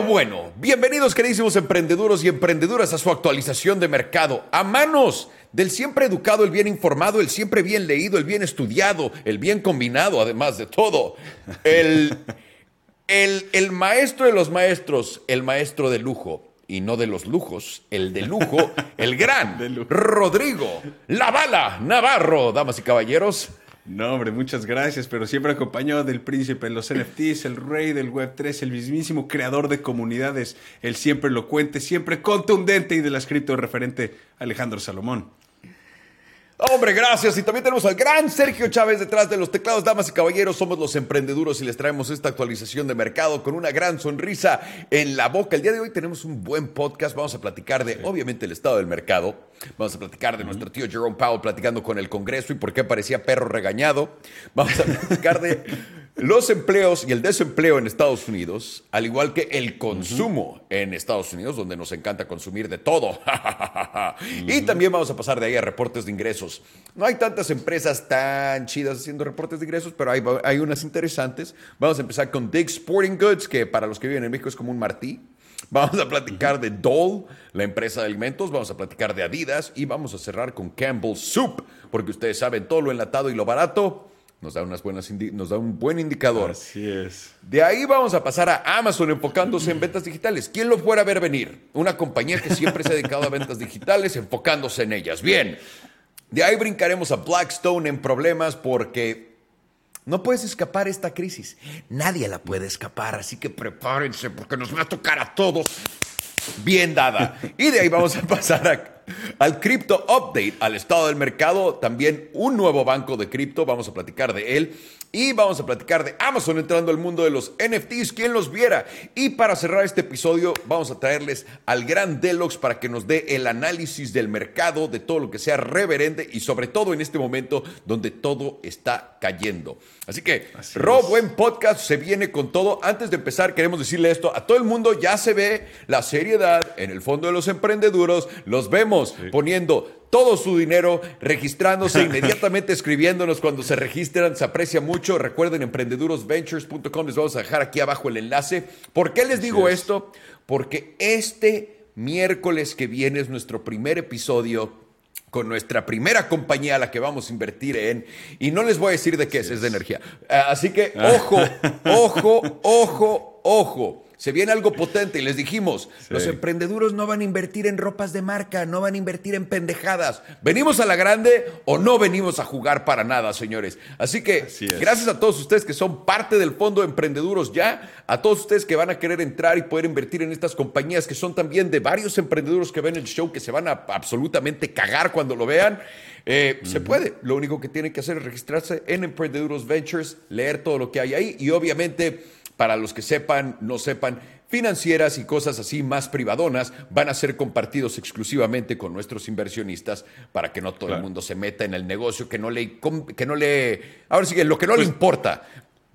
Pero bueno, bienvenidos queridísimos emprendeduros y emprendeduras a su actualización de mercado. A manos del siempre educado, el bien informado, el siempre bien leído, el bien estudiado, el bien combinado, además de todo. El, el, el maestro de los maestros, el maestro de lujo. Y no de los lujos, el de lujo, el gran Rodrigo La Bala Navarro, damas y caballeros. No, hombre, muchas gracias, pero siempre acompañado del príncipe de los NFTs, el rey del Web3, el mismísimo creador de comunidades, el siempre elocuente, siempre contundente y de la cripto referente Alejandro Salomón. Hombre, gracias. Y también tenemos al gran Sergio Chávez detrás de los teclados. Damas y caballeros, somos los emprendeduros y les traemos esta actualización de mercado con una gran sonrisa en la boca. El día de hoy tenemos un buen podcast. Vamos a platicar de, obviamente, el estado del mercado. Vamos a platicar de nuestro tío Jerome Powell platicando con el Congreso y por qué parecía perro regañado. Vamos a platicar de los empleos y el desempleo en Estados Unidos, al igual que el consumo en Estados Unidos, donde nos encanta consumir de todo. Y también vamos a pasar de ahí a reportes de ingresos. No hay tantas empresas tan chidas haciendo reportes de ingresos, pero hay, hay unas interesantes. Vamos a empezar con Dig Sporting Goods, que para los que viven en México es como un martí. Vamos a platicar de Dole, la empresa de alimentos, vamos a platicar de Adidas y vamos a cerrar con Campbell Soup, porque ustedes saben todo lo enlatado y lo barato nos da, unas buenas nos da un buen indicador. Así es. De ahí vamos a pasar a Amazon enfocándose en ventas digitales. ¿Quién lo fuera a ver venir? Una compañía que siempre se ha dedicado a ventas digitales enfocándose en ellas. Bien. De ahí brincaremos a Blackstone en problemas porque no puedes escapar esta crisis. Nadie la puede escapar, así que prepárense porque nos va a tocar a todos bien dada. Y de ahí vamos a pasar a al Crypto Update, al estado del mercado, también un nuevo banco de cripto, vamos a platicar de él. Y vamos a platicar de Amazon entrando al mundo de los NFTs, quien los viera. Y para cerrar este episodio, vamos a traerles al gran Deluxe para que nos dé el análisis del mercado, de todo lo que sea reverente y sobre todo en este momento donde todo está cayendo. Así que, Rob, buen podcast, se viene con todo. Antes de empezar, queremos decirle esto a todo el mundo, ya se ve la seriedad en el fondo de los emprendeduros, los vemos poniendo todo su dinero, registrándose inmediatamente, escribiéndonos cuando se registran, se aprecia mucho. Recuerden, emprendedurosventures.com, les vamos a dejar aquí abajo el enlace. ¿Por qué les digo esto? Porque este miércoles que viene es nuestro primer episodio con nuestra primera compañía a la que vamos a invertir en, y no les voy a decir de qué es, es de energía. Ah, así que, ojo, ojo, ojo, ojo se viene algo potente y les dijimos, los emprendedores no van a invertir en ropas de marca, no van a invertir en pendejadas. ¿Venimos a la grande o no venimos a jugar para nada, señores? Así que gracias a todos ustedes que son parte del fondo de emprendeduros ya, a todos ustedes que van a querer entrar y poder invertir en estas compañías que son también de varios emprendedores que ven el show que se van a absolutamente cagar cuando lo vean. Eh, se puede. Lo único que tienen que hacer es registrarse en Emprendeduros Ventures, leer todo lo que hay ahí y obviamente para los que sepan, no sepan, financieras y cosas así más privadonas van a ser compartidos exclusivamente con nuestros inversionistas para que no todo el mundo se meta en el negocio que no le que no le ahora sí lo que no le pues, importa.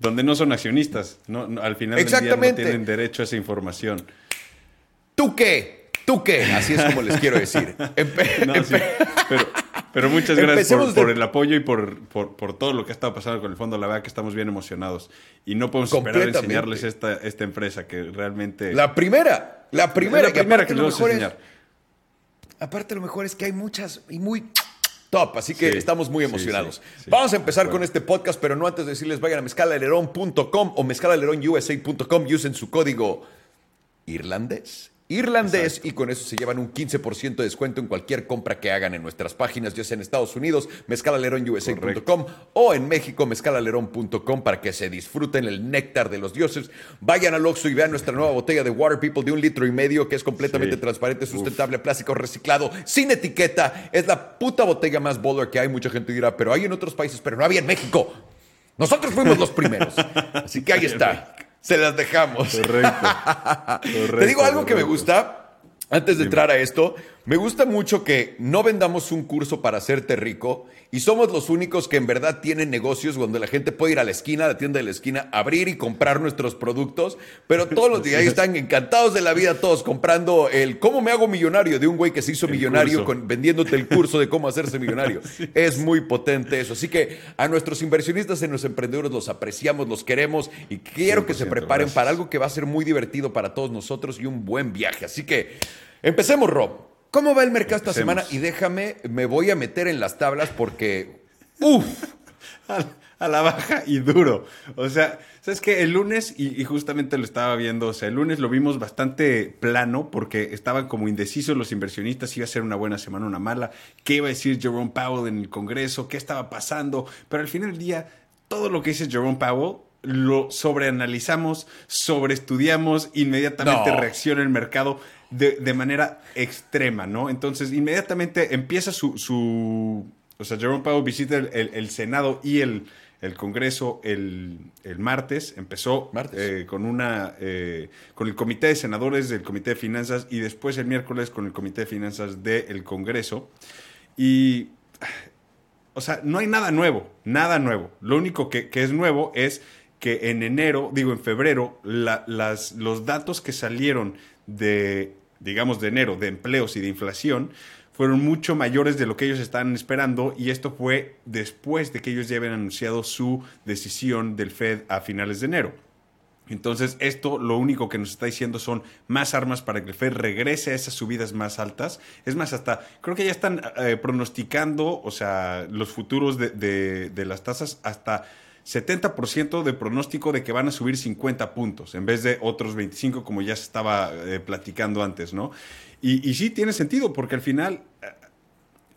donde no son accionistas no, al final del día no tienen derecho a esa información. Tú qué tú qué así es como les quiero decir pero pero muchas gracias por, el apoyo y por, por, todo lo que ha estado pasando con el fondo. La verdad que estamos bien emocionados. Y no podemos esperar a enseñarles esta, esta empresa que realmente... La primera, la primera, la primera que, les vamos a enseñar. aparte lo mejor es que hay muchas y muy top, así que estamos muy emocionados. Vamos a empezar con este podcast, pero no antes de decirles vayan a mezcalalerón.com o mezcalaleronusa.com y usen su código irlandés irlandés y con eso se llevan un 15% de descuento en cualquier compra que hagan en nuestras páginas, ya sea en Estados Unidos, mezcalaleronusa.com o en México, mezcalalerón.com para que se disfruten el néctar de los dioses. Vayan al Oxxo y vean nuestra nueva botella de Water People de un litro y medio que es completamente transparente, sustentable, plástico reciclado, sin etiqueta. Es la puta botella más baller que hay. Mucha gente dirá, pero hay en otros países, pero no había en México. Nosotros fuimos los primeros. Así que ahí está. Se las dejamos. Correcto. Te digo algo que me gusta, antes de entrar a esto, me gusta mucho que no vendamos un curso para hacerte rico y somos los únicos que en verdad tienen negocios donde la gente puede ir a la esquina, a la tienda de la esquina, abrir y comprar nuestros productos, pero todos los días están encantados de la vida, todos comprando el ¿cómo me hago millonario? de un güey que se hizo millonario con, vendiéndote el curso de cómo hacerse millonario. Es muy potente eso. Así que a nuestros inversionistas y nuestros emprendedores los apreciamos, los queremos y quiero que se preparen para algo que va a ser muy divertido para todos nosotros y un buen viaje. Así que empecemos, Rob. ¿Cómo va el mercado esta semana? Y déjame, me voy a meter en las tablas porque. ¡Uf! a, la baja y duro. O sea, ¿sabes qué? El lunes, y, justamente lo estaba viendo, o sea, el lunes lo vimos bastante plano porque estaban como indecisos los inversionistas, iba a ser una buena semana, una mala, qué iba a decir Jerome Powell en el Congreso, qué estaba pasando, pero al final del día, todo lo que dice Jerome Powell lo sobreanalizamos, sobreestudiamos, inmediatamente reacciona el mercado de, manera extrema, ¿no? Entonces, inmediatamente empieza su, su o sea, Jerome Powell visita el, Senado y el, Congreso el, martes, empezó eh, con una eh, con el Comité de Senadores del Comité de Finanzas y después el miércoles con el Comité de Finanzas del Congreso. Y, o sea, no hay nada nuevo, nada nuevo. Lo único que, que es nuevo es que en enero, digo en febrero, las, los datos que salieron de, digamos, de enero, de empleos y de inflación, fueron mucho mayores de lo que ellos estaban esperando y esto fue después de que ellos ya habían anunciado su decisión del Fed a finales de enero. Entonces, esto lo único que nos está diciendo son más armas para que el Fed regrese a esas subidas más altas. Es más, hasta creo que ya están eh, pronosticando, o sea, los futuros de, de las tasas hasta 70% de pronóstico de que van a subir 50 puntos en vez de otros 25 como ya se estaba eh, platicando antes, ¿no? Y, sí tiene sentido porque al final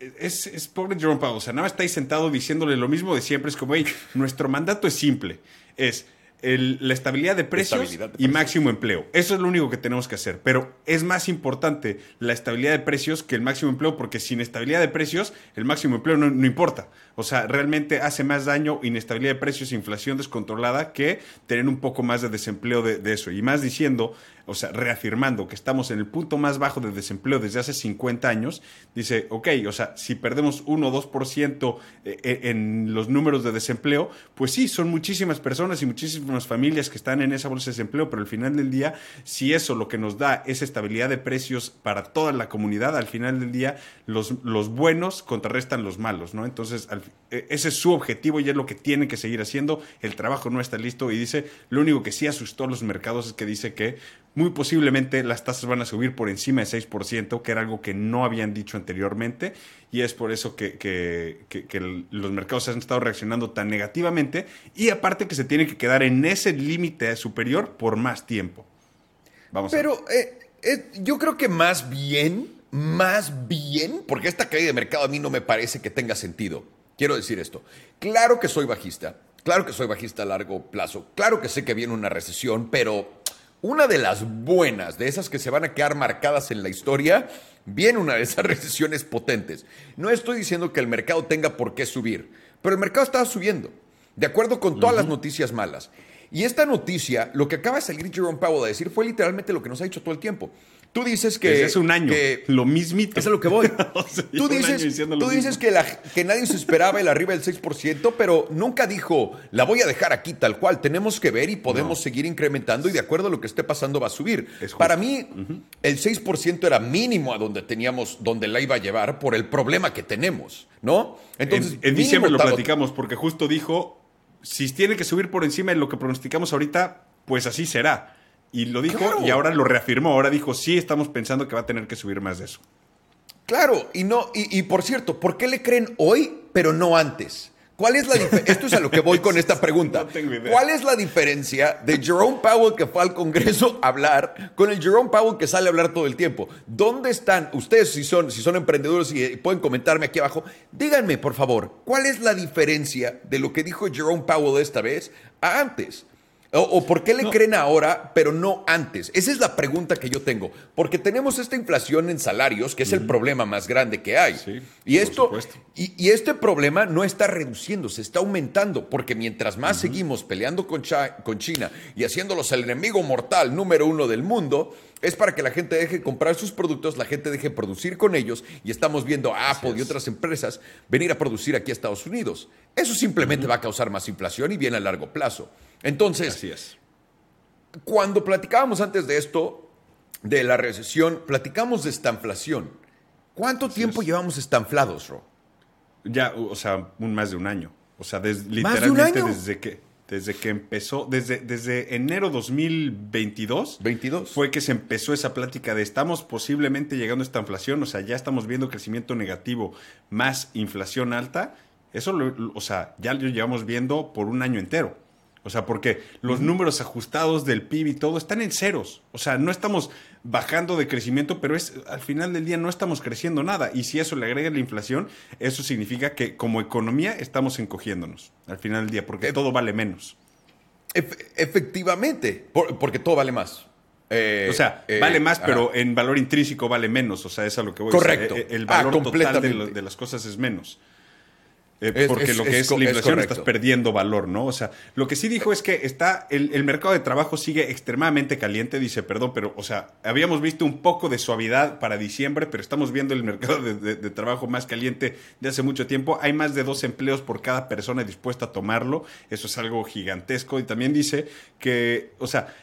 eh, es, es, pobre Jerome Powell, o sea, nada más está ahí sentado diciéndole lo mismo de siempre, es como, hey, nuestro mandato es simple, es la estabilidad de precios y máximo empleo. Eso es lo único que tenemos que hacer. Pero es más importante la estabilidad de precios que el máximo empleo, porque sin estabilidad de precios, el máximo empleo no, no importa. O sea, realmente hace más daño inestabilidad de precios e inflación descontrolada que tener un poco más de desempleo de, de eso. Y más diciendo o sea, reafirmando que estamos en el punto más bajo de desempleo desde hace 50 años, dice, ok, o sea, si perdemos 1 o 2% en los números de desempleo, pues sí, son muchísimas personas y muchísimas familias que están en esa bolsa de desempleo, pero al final del día, si eso lo que nos da es estabilidad de precios para toda la comunidad, al final del día, los, los buenos contrarrestan los malos, ¿no? Entonces, e, ese es su objetivo y es lo que tienen que seguir haciendo. El trabajo no está listo y dice, lo único que sí asustó a los mercados es que dice que muy posiblemente las tasas van a subir por encima de 6%, que era algo que no habían dicho anteriormente, y es por eso que, los mercados han estado reaccionando tan negativamente, y aparte que se tiene que quedar en ese límite superior por más tiempo. Vamos Pero eh, eh, yo creo que más bien, más bien, porque esta caída de mercado a mí no me parece que tenga sentido. Quiero decir esto. Claro que soy bajista, claro que soy bajista a largo plazo, claro que sé que viene una recesión, pero una de las buenas, de esas que se van a quedar marcadas en la historia, viene una de esas recesiones potentes. No estoy diciendo que el mercado tenga por qué subir, pero el mercado estaba subiendo, de acuerdo con todas las noticias malas. Y esta noticia, lo que acaba de salir Jerome Powell a decir, fue literalmente lo que nos ha dicho todo el tiempo. Tú dices que. es un año. lo mismito. Eso es lo que voy. tú dices, tú dices que, la, que nadie se esperaba el arriba del 6%, pero nunca dijo, la voy a dejar aquí tal cual. Tenemos que ver y podemos seguir incrementando y de acuerdo a lo que esté pasando va a subir. Para mí, el 6% era mínimo a donde teníamos, donde la iba a llevar por el problema que tenemos, ¿no? Entonces, en, diciembre lo platicamos porque justo dijo, si tiene que subir por encima de lo que pronosticamos ahorita, pues así será. Y lo dijo y ahora lo reafirmó. Ahora dijo, sí, estamos pensando que va a tener que subir más de eso. Claro, y no, y, por cierto, ¿por qué le creen hoy, pero no antes? ¿Cuál es la Esto es a lo que voy con esta pregunta. ¿Cuál es la diferencia de Jerome Powell que fue al Congreso a hablar con el Jerome Powell que sale a hablar todo el tiempo? ¿Dónde están ustedes si son, si son emprendedores y pueden comentarme aquí abajo? Díganme, por favor, ¿cuál es la diferencia de lo que dijo Jerome Powell esta vez a antes? O, por qué le creen ahora, pero no antes? Esa es la pregunta que yo tengo. Porque tenemos esta inflación en salarios, que es el problema más grande que hay. y, esto, y, este problema no está reduciendo, se está aumentando. Porque mientras más seguimos peleando con, con China y haciéndolos el enemigo mortal número uno del mundo, Es para que la gente deje comprar sus productos, la gente deje producir con ellos y estamos viendo a Apple y otras empresas venir a producir aquí a Estados Unidos. Eso simplemente va a causar más inflación y viene a largo plazo. Entonces, Así es. cuando platicábamos antes de esto, de la recesión, platicamos de estanflación. ¿Cuánto tiempo llevamos estanflados, Ro? Ya, o sea, un más de un año. O sea, des- ¿Más de un literalmente desde que desde que empezó, desde, desde enero 2022, 22. fue que se empezó esa plática de estamos posiblemente llegando a esta inflación, o sea, ya estamos viendo crecimiento negativo más inflación alta. Eso, lo- o sea, ya lo llevamos viendo por un año entero. O sea, porque los números ajustados del PIB y todo están en ceros. O sea, no estamos bajando de crecimiento, pero es al final del día no estamos creciendo nada. Y si eso le agrega la inflación, eso significa que como economía estamos encogiéndonos al final del día, porque todo vale menos. Ef- efectivamente, por- porque todo vale más. Eh, O sea, eh, vale más, pero en valor intrínseco vale menos. O sea, es a lo que voy. Correcto. O sea, el Ah, valor total de, lo- de las cosas es menos. Eh, porque es- lo que es la inflación estás perdiendo valor, ¿no? O sea, lo que sí dijo es que está el, el mercado de trabajo sigue extremadamente caliente. Dice, perdón, pero, o sea, habíamos visto un poco de suavidad para diciembre, pero estamos viendo el mercado de, de- de trabajo más caliente de hace mucho tiempo. Hay más de dos empleos por cada persona dispuesta a tomarlo. Eso es algo gigantesco. Y también dice que, o sea,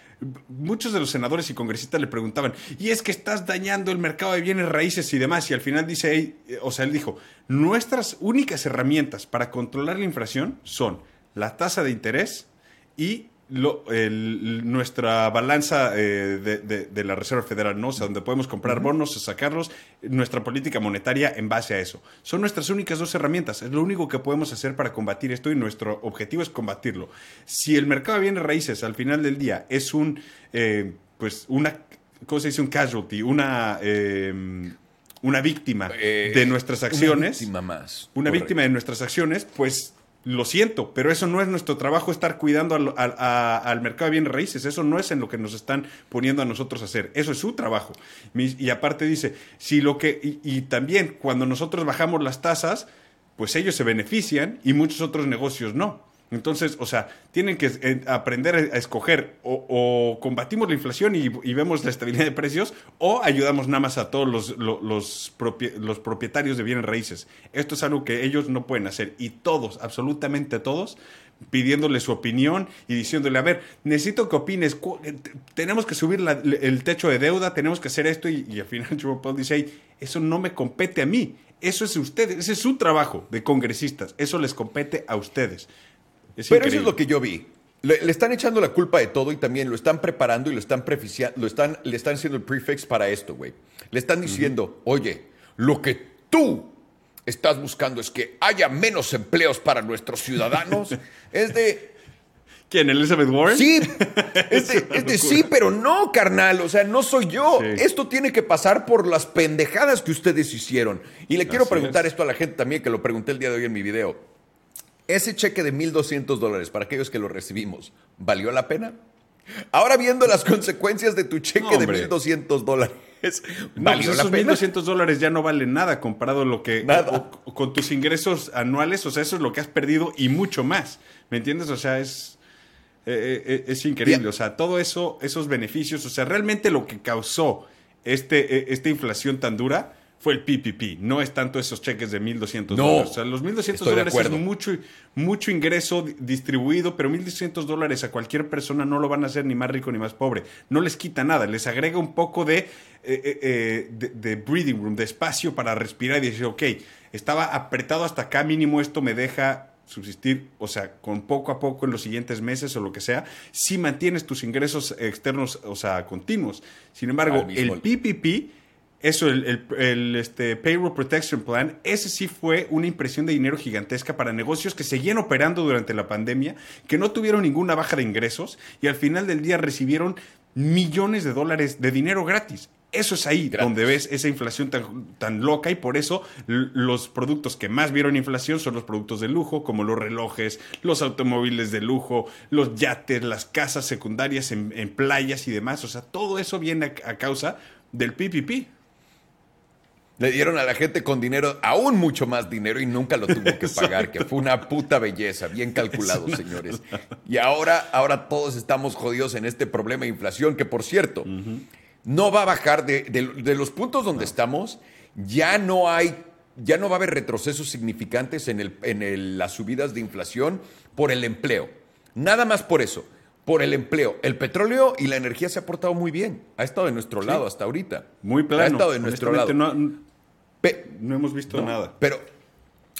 muchos de los senadores y congresistas le preguntaban, y es que estás dañando el mercado de bienes raíces y demás, y al final dice, eh, o sea, él dijo, nuestras únicas herramientas para controlar la inflación son la tasa de interés y lo- el- nuestra balanza eh, de, de- de la Reserva Federal, ¿no? O sea, donde podemos comprar bonos, sacarlos, nuestra política monetaria en base a eso. Son nuestras únicas dos herramientas. Es lo único que podemos hacer para combatir esto y nuestro objetivo es combatirlo. Si el mercado de bienes raíces al final del día es un, eh, pues, una, ¿cómo se dice? Un casualty, una, eh, una víctima Eh, de nuestras una acciones víctima más. una Correcto. víctima de nuestras acciones, pues lo siento, pero eso no es nuestro trabajo estar cuidando al, al- al mercado de bienes raíces, eso no es en lo que nos están poniendo a nosotros a hacer, eso es su trabajo. Y aparte dice, si lo que, y también cuando nosotros bajamos las tasas, pues ellos se benefician y muchos otros negocios no. Entonces, o sea, tienen que eh, aprender a, escoger o, combatimos la inflación y, vemos la estabilidad de precios o ayudamos nada más a todos los, lo- los, los propietarios de bienes raíces. Esto es algo que ellos no pueden hacer y todos, absolutamente todos, pidiéndole su opinión y diciéndole, a ver, necesito que opines, eh, tenemos que subir la- el techo de deuda, tenemos que hacer esto y, al final Powell dice, "Hey, eso no me compete a mí, eso es ustedes, ese es su trabajo de congresistas, eso les compete a ustedes. Es Pero eso es lo que yo vi. Le, le están echando la culpa de todo y también lo están preparando y lo están lo están, le están haciendo el prefix para esto, güey. Le están diciendo, oye, lo que tú estás buscando es que haya menos empleos para nuestros ciudadanos. es de, ¿Quién? ¿Elizabeth Warren? sí, es de, es de sí, pero no, carnal. O sea, no soy yo. Sí. Esto tiene que pasar por las pendejadas que ustedes hicieron. Y le quiero preguntar es. esto a la gente también, que lo pregunté el día de hoy en mi video. Ese cheque de 1.200 dólares para aquellos que lo recibimos, ¿valió la pena? Ahora viendo las consecuencias de tu cheque No, de hombre. 1.200 dólares, No, ¿valió pues la esos pena? 1.200 dólares ya no valen nada comparado a lo que... Nada. o- o con tus ingresos anuales, o sea, eso es lo que has perdido y mucho más. ¿Me entiendes? O sea, es... eh, eh, es increíble. Bien. O sea, todo eso, esos beneficios, o sea, realmente lo que causó este, eh, esta inflación tan dura fue el PPP, no es tanto esos cheques de 1.200 No, dólares. O sea, los 1.200 estoy de dólares es mucho, mucho ingreso di- distribuido, pero 1.200 dólares a cualquier persona no lo van a hacer ni más rico ni más pobre. No les quita nada, les agrega un poco de, eh, eh, eh, de, de breathing room, de espacio para respirar y decir, ok, estaba apretado hasta acá, mínimo esto me deja subsistir, o sea, con poco a poco en los siguientes meses o lo que sea, si mantienes tus ingresos externos, o sea, continuos. Sin embargo, el PPP, eso, el, el- el, este, Payroll Protection Plan, ese sí fue una impresión de dinero gigantesca para negocios que seguían operando durante la pandemia, que no tuvieron ninguna baja de ingresos y al final del día recibieron millones de dólares de dinero gratis. Eso es ahí Gratis. donde ves esa inflación tan, tan loca y por eso los productos que más vieron inflación son los productos de lujo, como los relojes, los automóviles de lujo, los yates, las casas secundarias en, en playas y demás. O sea, todo eso viene a, a causa del PPP. Le dieron a la gente con dinero, aún mucho más dinero, y nunca lo tuvo que pagar, que fue una puta belleza, bien calculado, señores. Y ahora, ahora todos estamos jodidos en este problema de inflación, que por cierto, no va a bajar de, de- de los puntos donde estamos, ya no hay, ya no va a haber retrocesos significantes en, el, en el- las subidas de inflación por el empleo. Nada más por eso, por el empleo. El petróleo y la energía se ha portado muy bien. Ha estado de nuestro lado hasta ahorita. Muy plano. Ha estado de nuestro lado. No, hemos visto no, nada. Pero,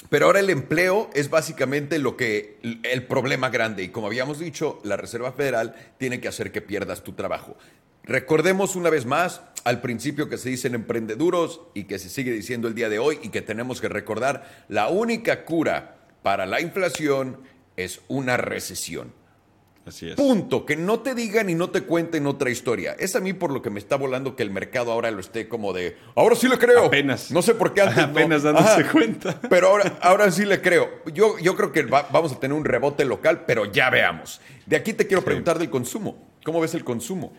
pero ahora el empleo es básicamente lo que el problema grande. Y como habíamos dicho, la Reserva Federal tiene que hacer que pierdas tu trabajo. Recordemos una vez más al principio que se dicen emprendeduros y que se sigue diciendo el día de hoy y que tenemos que recordar, la única cura para la inflación es una recesión. Así es. Punto. Que no te digan y no te cuenten otra historia. Es a mí por lo que me está volando que el mercado ahora lo esté como de. Ahora sí le creo. Apenas. No sé por qué antes. no. Apenas dándose cuenta. Pero ahora, ahora sí le creo. Yo, yo creo que va- vamos a tener un rebote local, pero ya veamos. De aquí te quiero preguntar del consumo. ¿Cómo ves el consumo?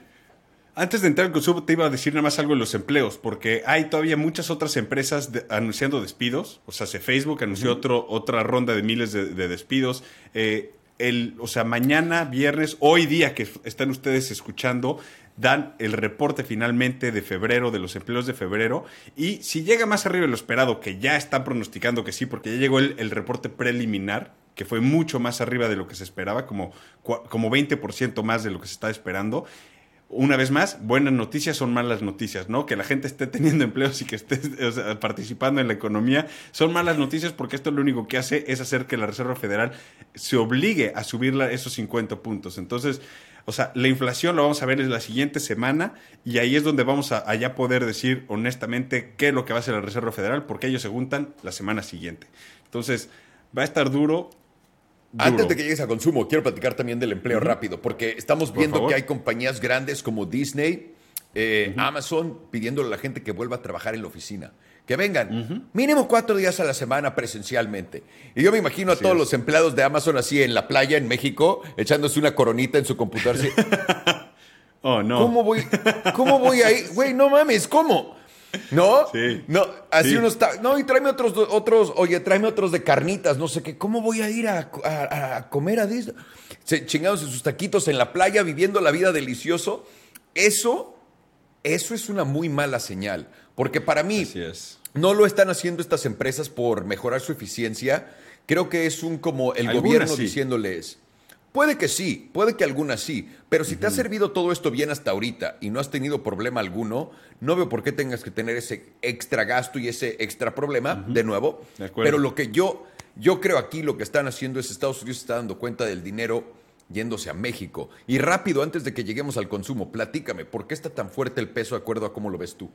Antes de entrar al consumo, te iba a decir nada más algo de los empleos, porque hay todavía muchas otras empresas de- anunciando despidos. O sea, se Facebook anunció otro, otra ronda de miles de, de despidos. Eh, el, o sea, mañana, viernes, hoy día que están ustedes escuchando, dan el reporte finalmente de febrero, de los empleos de febrero. Y si llega más arriba de lo esperado, que ya están pronosticando que sí, porque ya llegó el, el reporte preliminar, que fue mucho más arriba de lo que se esperaba, como, como 20% más de lo que se está esperando una vez más, buenas noticias son malas noticias, ¿no? Que la gente esté teniendo empleos y que esté participando en la economía son malas noticias porque esto lo único que hace es hacer que la Reserva Federal se obligue a subir esos 50 puntos. Entonces, o sea, la inflación lo vamos a ver en la siguiente semana y ahí es donde vamos a, a ya poder decir honestamente qué es lo que va a hacer la Reserva Federal porque ellos se juntan la semana siguiente. Entonces, va a estar duro. Antes de que llegues a consumo, quiero platicar también del empleo rápido, porque estamos viendo que hay compañías grandes como Disney, eh, Amazon, pidiéndole a la gente que vuelva a trabajar en la oficina. Que vengan mínimo cuatro días a la semana presencialmente. Y yo me imagino a todos es. los empleados de Amazon así en la playa en México, echándose una coronita en su computadora. así, Oh, no. ¿Cómo voy, ¿Cómo voy ahí? Güey, no mames, ¿cómo? ¿No? Sí. No, así Sí. unos No, y tráeme otros, otros, oye, tráeme otros de carnitas, no sé qué. ¿Cómo voy a ir a, a- a comer a Disney? Se chingados en sus taquitos en la playa, viviendo la vida delicioso. Eso, eso es una muy mala señal. Porque para mí, es. no lo están haciendo estas empresas por mejorar su eficiencia. Creo que es un como el Algunas gobierno sí. diciéndoles. Puede que sí, puede que algunas sí, pero si te ha servido todo esto bien hasta ahorita y no has tenido problema alguno, no veo por qué tengas que tener ese extra gasto y ese extra problema, de nuevo. De pero lo que yo, yo creo aquí lo que están haciendo es Estados Unidos está dando cuenta del dinero yéndose a México. Y rápido, antes de que lleguemos al consumo, platícame, ¿por qué está tan fuerte el peso de acuerdo a cómo lo ves tú?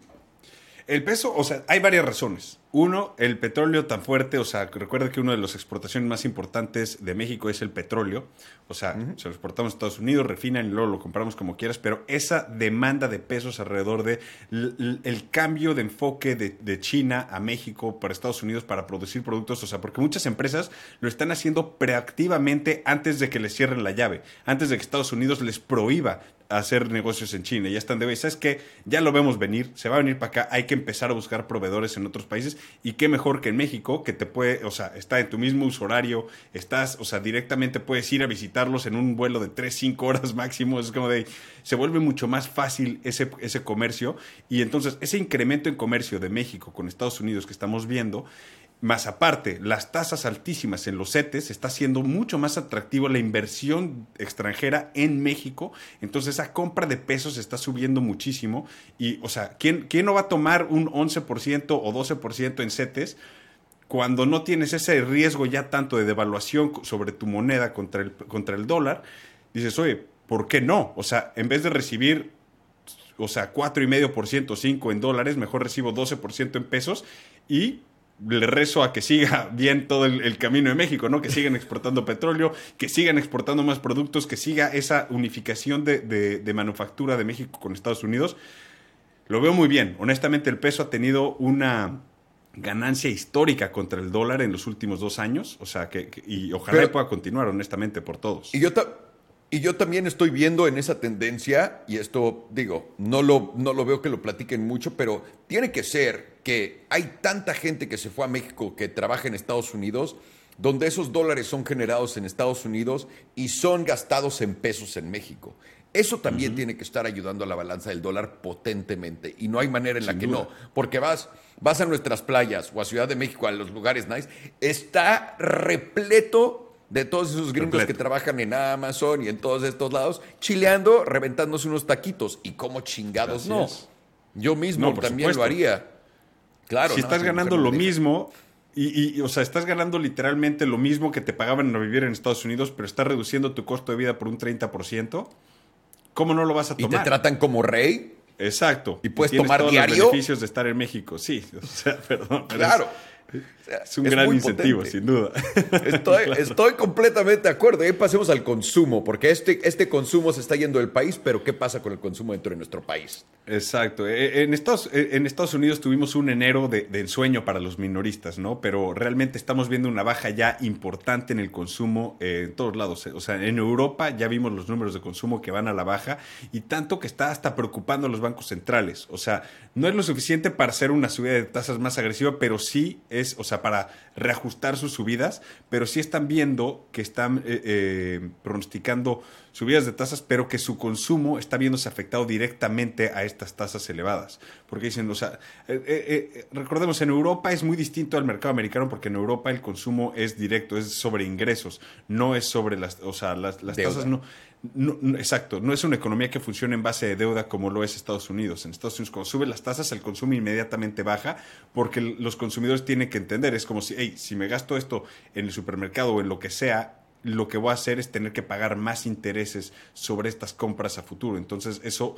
El peso, o sea, hay varias razones. Uno, el petróleo tan fuerte, o sea, recuerda que una de las exportaciones más importantes de México es el petróleo. O sea, se lo exportamos a Estados Unidos, refinan y luego lo compramos como quieras, pero esa demanda de pesos alrededor de el cambio de enfoque de, de China a México para Estados Unidos para producir productos, o sea, porque muchas empresas lo están haciendo preactivamente antes de que les cierren la llave, antes de que Estados Unidos les prohíba hacer negocios en China. Ya están de vez. ¿Sabes qué? Ya lo vemos venir. Se va a venir para acá. Hay que empezar a buscar proveedores en otros países. Y qué mejor que en México, que te puede, o sea, está en tu mismo uso horario. Estás, o sea, directamente puedes ir a visitarlos en un vuelo de 3, 5 horas máximo. Es como de. Se vuelve mucho más fácil ese, ese comercio. Y entonces, ese incremento en comercio de México con Estados Unidos que estamos viendo. Más aparte, las tasas altísimas en los CETES está haciendo mucho más atractivo la inversión extranjera en México. Entonces, esa compra de pesos está subiendo muchísimo. Y, o sea, ¿quién, quién no va a tomar un 11% o 12% en CETES cuando no tienes ese riesgo ya tanto de devaluación sobre tu moneda contra el, contra el dólar? Dices, oye, ¿por qué no? O sea, en vez de recibir o sea, 4,5%, 5% en dólares, mejor recibo 12% en pesos y le rezo a que siga bien todo el, el camino de México, ¿no? Que sigan exportando petróleo, que sigan exportando más productos, que siga esa unificación de, de- de manufactura de México con Estados Unidos. Lo veo muy bien. Honestamente, el peso ha tenido una ganancia histórica contra el dólar en los últimos dos años. O sea, que, que- y ojalá Pero- pueda continuar, honestamente, por todos. Y yo, y yo también estoy viendo en esa tendencia, y esto digo, no lo, no lo veo que lo platiquen mucho, pero tiene que ser que hay tanta gente que se fue a México que trabaja en Estados Unidos, donde esos dólares son generados en Estados Unidos y son gastados en pesos en México. Eso también tiene que estar ayudando a la balanza del dólar potentemente. Y no hay manera en la que no. Porque vas, vas a nuestras playas o a Ciudad de México, a los lugares nice, está repleto de todos esos gringos que trabajan en Amazon y en todos estos lados, chileando, reventándose unos taquitos. Y como chingados no. Yo mismo también lo haría. Claro. Si estás ganando lo mismo, y, o sea, estás ganando literalmente lo mismo que te pagaban a vivir en Estados Unidos, pero estás reduciendo tu costo de vida por un 30%. ¿Cómo no lo vas a tomar? ¿Y te tratan como rey? Exacto. ¿Y puedes tomar todos diario? los beneficios de estar en México. Sí, o sea, perdón. Claro. Es un gran incentivo, sin duda. Estoy, estoy, completamente de acuerdo. Y ahí pasemos al consumo, porque este, este consumo se está yendo del país, pero ¿qué pasa con el consumo dentro de nuestro país? Exacto. E, en Estados, e, en Estados Unidos tuvimos un enero de, ensueño para los minoristas, ¿no? Pero realmente estamos viendo una baja ya importante en el consumo eh, en todos lados. O sea, en Europa ya vimos los números de consumo que van a la baja y tanto que está hasta preocupando a los bancos centrales. O sea, no es lo suficiente para hacer una subida de tasas más agresiva, pero sí es, o sea, para reajustar sus subidas, pero sí están viendo que están eh, eh, pronosticando subidas de tasas, pero que su consumo está viéndose afectado directamente a estas tasas elevadas. Porque dicen, o sea, eh, recordemos, en Europa es muy distinto al mercado americano porque en Europa el consumo es directo, es sobre ingresos, no es sobre las, o sea, las, las tasas no no, exacto, no es una economía que funcione en base de deuda como lo es Estados Unidos. En Estados Unidos, cuando suben las tasas, el consumo inmediatamente baja porque los consumidores tienen que entender, es como si, hey, si me gasto esto en el supermercado o en lo que sea, lo que voy a hacer es tener que pagar más intereses sobre estas compras a futuro. Entonces, eso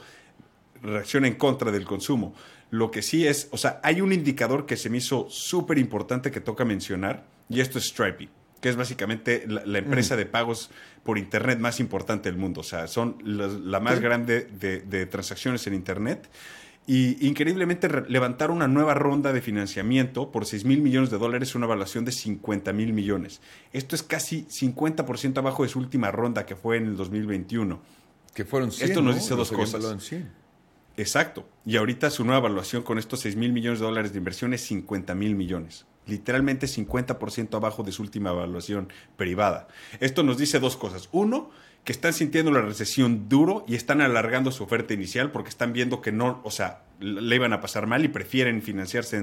reacciona en contra del consumo. Lo que sí es, o sea, hay un indicador que se me hizo súper importante que toca mencionar, y esto es Stripey que es básicamente la, empresa mm. de pagos por Internet más importante del mundo. O sea, son la, más grande de, transacciones en Internet. Y increíblemente levantaron una nueva ronda de financiamiento por 6 mil millones de dólares, una evaluación de 50 mil millones. Esto es casi 50% abajo de su última ronda que fue en el 2021. Que fueron 100, Esto nos dice dos cosas. Exacto. Y ahorita su nueva evaluación con estos 6 mil millones de dólares de inversión es 50 mil millones literalmente 50% abajo de su última evaluación privada. Esto nos dice dos cosas. Uno, que están sintiendo la recesión duro y están alargando su oferta inicial porque están viendo que no, o sea, le iban a pasar mal y prefieren financiarse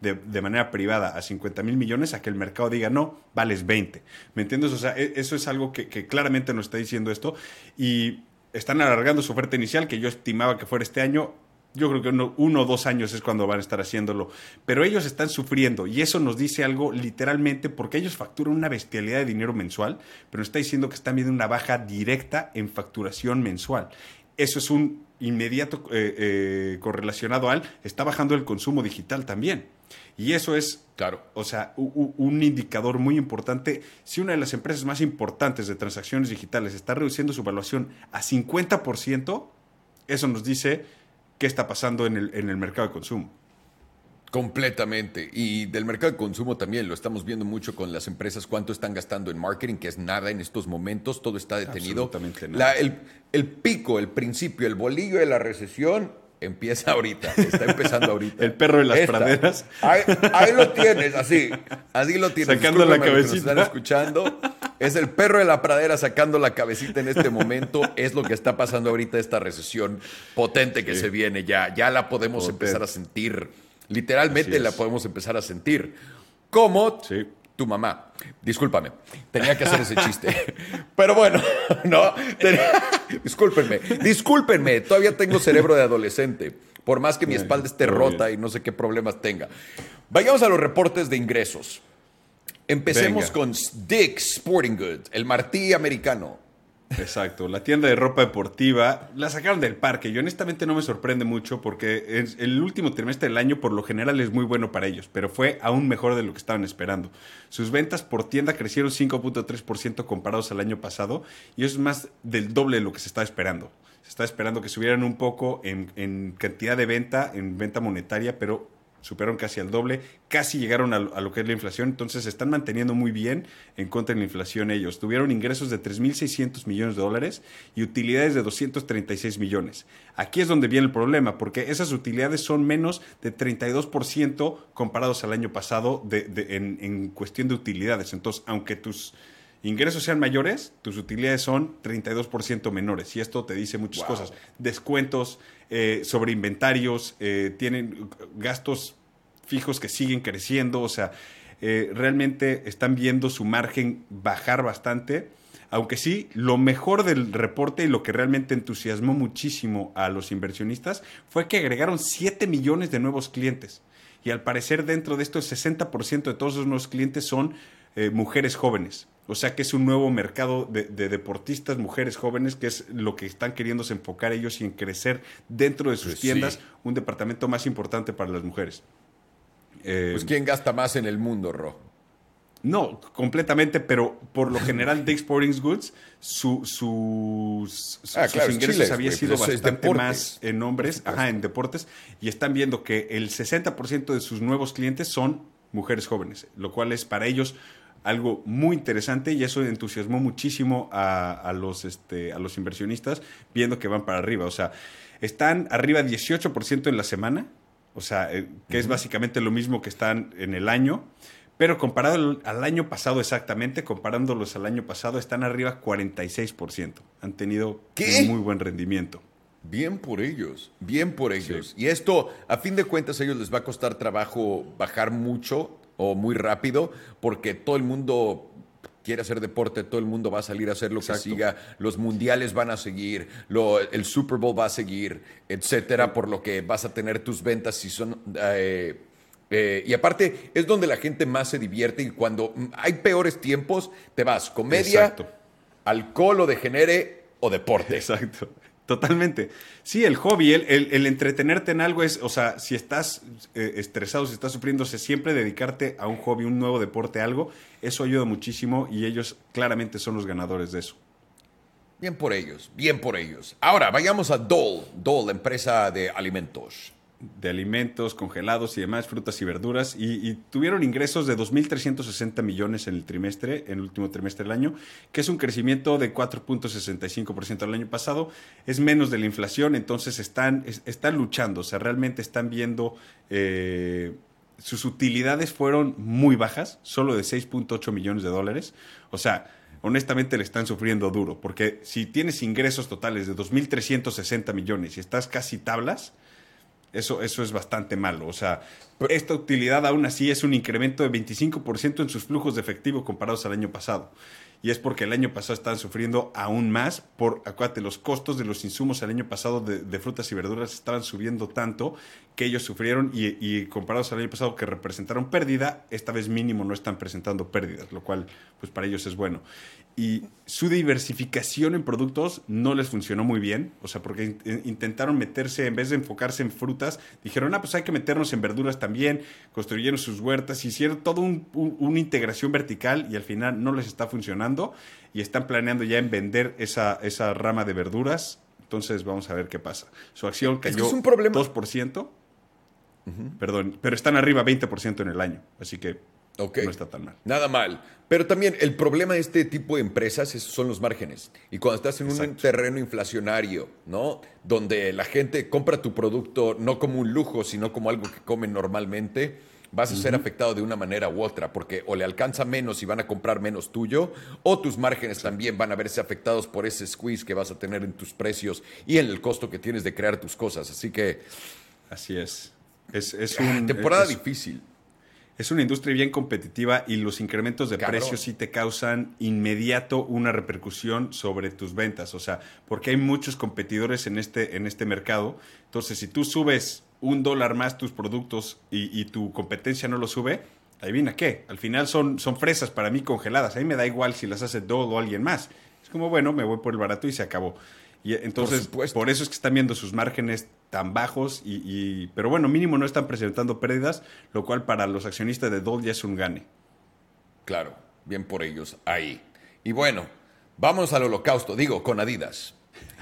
de, manera privada a 50 mil millones a que el mercado diga no, vales 20. ¿Me entiendes? O sea, e, eso es algo que, que claramente nos está diciendo esto y están alargando su oferta inicial que yo estimaba que fuera este año yo creo que uno, o dos años es cuando van a estar haciéndolo. Pero ellos están sufriendo y eso nos dice algo literalmente porque ellos facturan una bestialidad de dinero mensual, pero nos está diciendo que están viendo una baja directa en facturación mensual. Eso es un inmediato eh, eh, correlacionado al, está bajando el consumo digital también. Y eso es, claro, o sea, un indicador muy importante. Si una de las empresas más importantes de transacciones digitales está reduciendo su valuación a 50%, eso nos dice qué está pasando en el, en el mercado de consumo. Completamente. Y del mercado de consumo también lo estamos viendo mucho con las empresas, cuánto están gastando en marketing, que es nada en estos momentos, todo está detenido. Absolutamente nada. el, el, pico, el principio, el bolillo de la recesión empieza ahorita, está empezando ahorita. el perro de las praderas. Ahí, lo tienes, así, así lo tienes. Sacando la cabecita. están escuchando. Es el perro de la pradera sacando la cabecita en este momento. Es lo que está pasando ahorita esta recesión potente que se viene ya. Ya la podemos empezar a sentir. Literalmente la podemos empezar a sentir. Como tu mamá. Discúlpame, tenía que hacer ese chiste. Pero bueno, no. Discúlpenme, discúlpenme. Todavía tengo cerebro de adolescente. Por más que mi espalda esté rota y no sé qué problemas tenga. Vayamos a los reportes de ingresos. Empecemos con Dick's Sporting Goods, el Martí americano. Exacto, la tienda de ropa deportiva la sacaron del parque. Yo honestamente no me sorprende mucho porque el último trimestre del año por lo general es muy bueno para ellos, pero fue aún mejor de lo que estaban esperando. Sus ventas por tienda crecieron 5.3% comparados al año pasado y eso es más del doble de lo que se estaba esperando. Se estaba esperando que subieran un poco en, en cantidad de venta, en venta monetaria, pero superaron casi al doble, casi llegaron a, lo que es la inflación, entonces se están manteniendo muy bien en contra de la inflación ellos. Tuvieron ingresos de 3.600 millones de dólares y utilidades de 236 millones. Aquí es donde viene el problema, porque esas utilidades son menos de 32% comparados al año pasado en, en cuestión de utilidades. Entonces, aunque tus ingresos sean mayores, tus utilidades son 32% menores. Y esto te dice muchas Wow. cosas. Descuentos eh, sobre inventarios, eh, tienen gastos fijos que siguen creciendo, o sea, eh, realmente están viendo su margen bajar bastante. Aunque sí, lo mejor del reporte y lo que realmente entusiasmó muchísimo a los inversionistas fue que agregaron 7 millones de nuevos clientes. Y al parecer dentro de esto el 60% de todos esos nuevos clientes son mujeres jóvenes. O sea que es un nuevo mercado de, de deportistas, mujeres jóvenes, que es lo que están queriéndose enfocar ellos y en crecer dentro de sus Pues sí. tiendas un departamento más importante para las mujeres. Eh, Pues ¿quién gasta más en el mundo, Ro? no, completamente, pero por lo general Dick's Sporting Goods, su, sus, Ah, sus claro, es ingresos Chile, había sido pues es bastante más en hombres, ajá, en deportes, y están viendo que el 60% de sus nuevos clientes son mujeres jóvenes, lo cual es para ellos algo muy interesante y eso entusiasmó muchísimo a, a los, este, a los inversionistas viendo que van para arriba. O sea, están arriba 18% en la semana, o sea, eh, que es básicamente lo mismo que están en el año. Pero comparado al, año pasado exactamente, comparándolos al año pasado, están arriba 46%. Han tenido ¿Qué? un muy buen rendimiento. Bien por ellos, bien por ellos. Y esto, a fin de cuentas, a ellos les va a costar trabajo bajar mucho o muy rápido, porque todo el mundo quiere hacer deporte, todo el mundo va a salir a hacer lo Exacto. que siga, los mundiales van a seguir, lo- el Super Bowl va a seguir, etcétera, por lo que vas a tener tus ventas si son... eh, eh, y aparte, es donde la gente más se divierte y cuando hay peores tiempos, te vas comedia, Exacto. alcohol o degenere o deporte. Exacto. Totalmente. Sí, el hobby, el, el- entretenerte en algo es, o sea, si estás eh, estresado, si estás sufriéndose, siempre dedicarte a un hobby, un nuevo deporte, algo, eso ayuda muchísimo y ellos claramente son los ganadores de eso. Bien por ellos, bien por ellos. Ahora, vayamos a Dole, Dole, empresa de alimentos. De alimentos congelados y demás, frutas y verduras, y, tuvieron ingresos de 2.360 millones en el trimestre, en el último trimestre del año, que es un crecimiento de 4.65% al año pasado, es menos de la inflación, entonces están, es- están luchando, o sea, realmente están viendo... eh, sus utilidades fueron muy bajas, solo de 6.8 millones de dólares. O sea, honestamente le están sufriendo duro, porque si tienes ingresos totales de 2.360 millones y estás casi tablas, eso, eso es bastante malo. O sea, esta utilidad aún así es un incremento de 25% en sus flujos de efectivo comparados al año pasado. Y es porque el año pasado estaban sufriendo aún más por, acuérdate, los costos de los insumos el año pasado de, de frutas y verduras estaban subiendo tanto que ellos sufrieron y, y comparados al año pasado que representaron pérdida, esta vez mínimo no están presentando pérdidas, lo cual pues para ellos es bueno. Y su diversificación en productos no les funcionó muy bien, o sea, porque in- intentaron meterse, en vez de enfocarse en frutas, dijeron, ah, pues hay que meternos en verduras también, construyeron sus huertas, hicieron toda un- un- una integración vertical y al final no les está funcionando y están planeando ya en vender esa, esa rama de verduras. Entonces vamos a ver qué pasa. Su acción Es que cayó es un problema. 2%, perdón, pero están arriba 20% en el año, así que No está tan mal. Nada mal. Pero también el problema de este tipo de empresas es- son los márgenes. Y cuando estás en un terreno inflacionario, ¿no? Donde la gente compra tu producto no como un lujo, sino como algo que comen normalmente, vas a ser afectado de una manera u otra, porque o le alcanza menos y van a comprar menos tuyo, o tus márgenes también van a verse afectados por ese squeeze que vas a tener en tus precios y en el costo que tienes de crear tus cosas. Así que, Así es. Es, es ah, un, temporada es- difícil. Es una industria bien competitiva y los incrementos de Cabrón. precios sí te causan inmediato una repercusión sobre tus ventas. O sea, porque hay muchos competidores en este, en este mercado. Entonces, si tú subes un dólar más tus productos y, y tu competencia no lo sube, adivina qué. Al final son, son fresas para mí congeladas. A mí me da igual si las hace Dole o alguien más. Es como, bueno, me voy por el barato y se acabó. Y entonces, por, supuesto. eso es que están viendo sus márgenes tan bajos, y, y- pero bueno, mínimo no están presentando pérdidas, lo cual para los accionistas de Dole ya es un gane. Claro, bien por ellos ahí. Y bueno, vamos al holocausto, digo, con Adidas.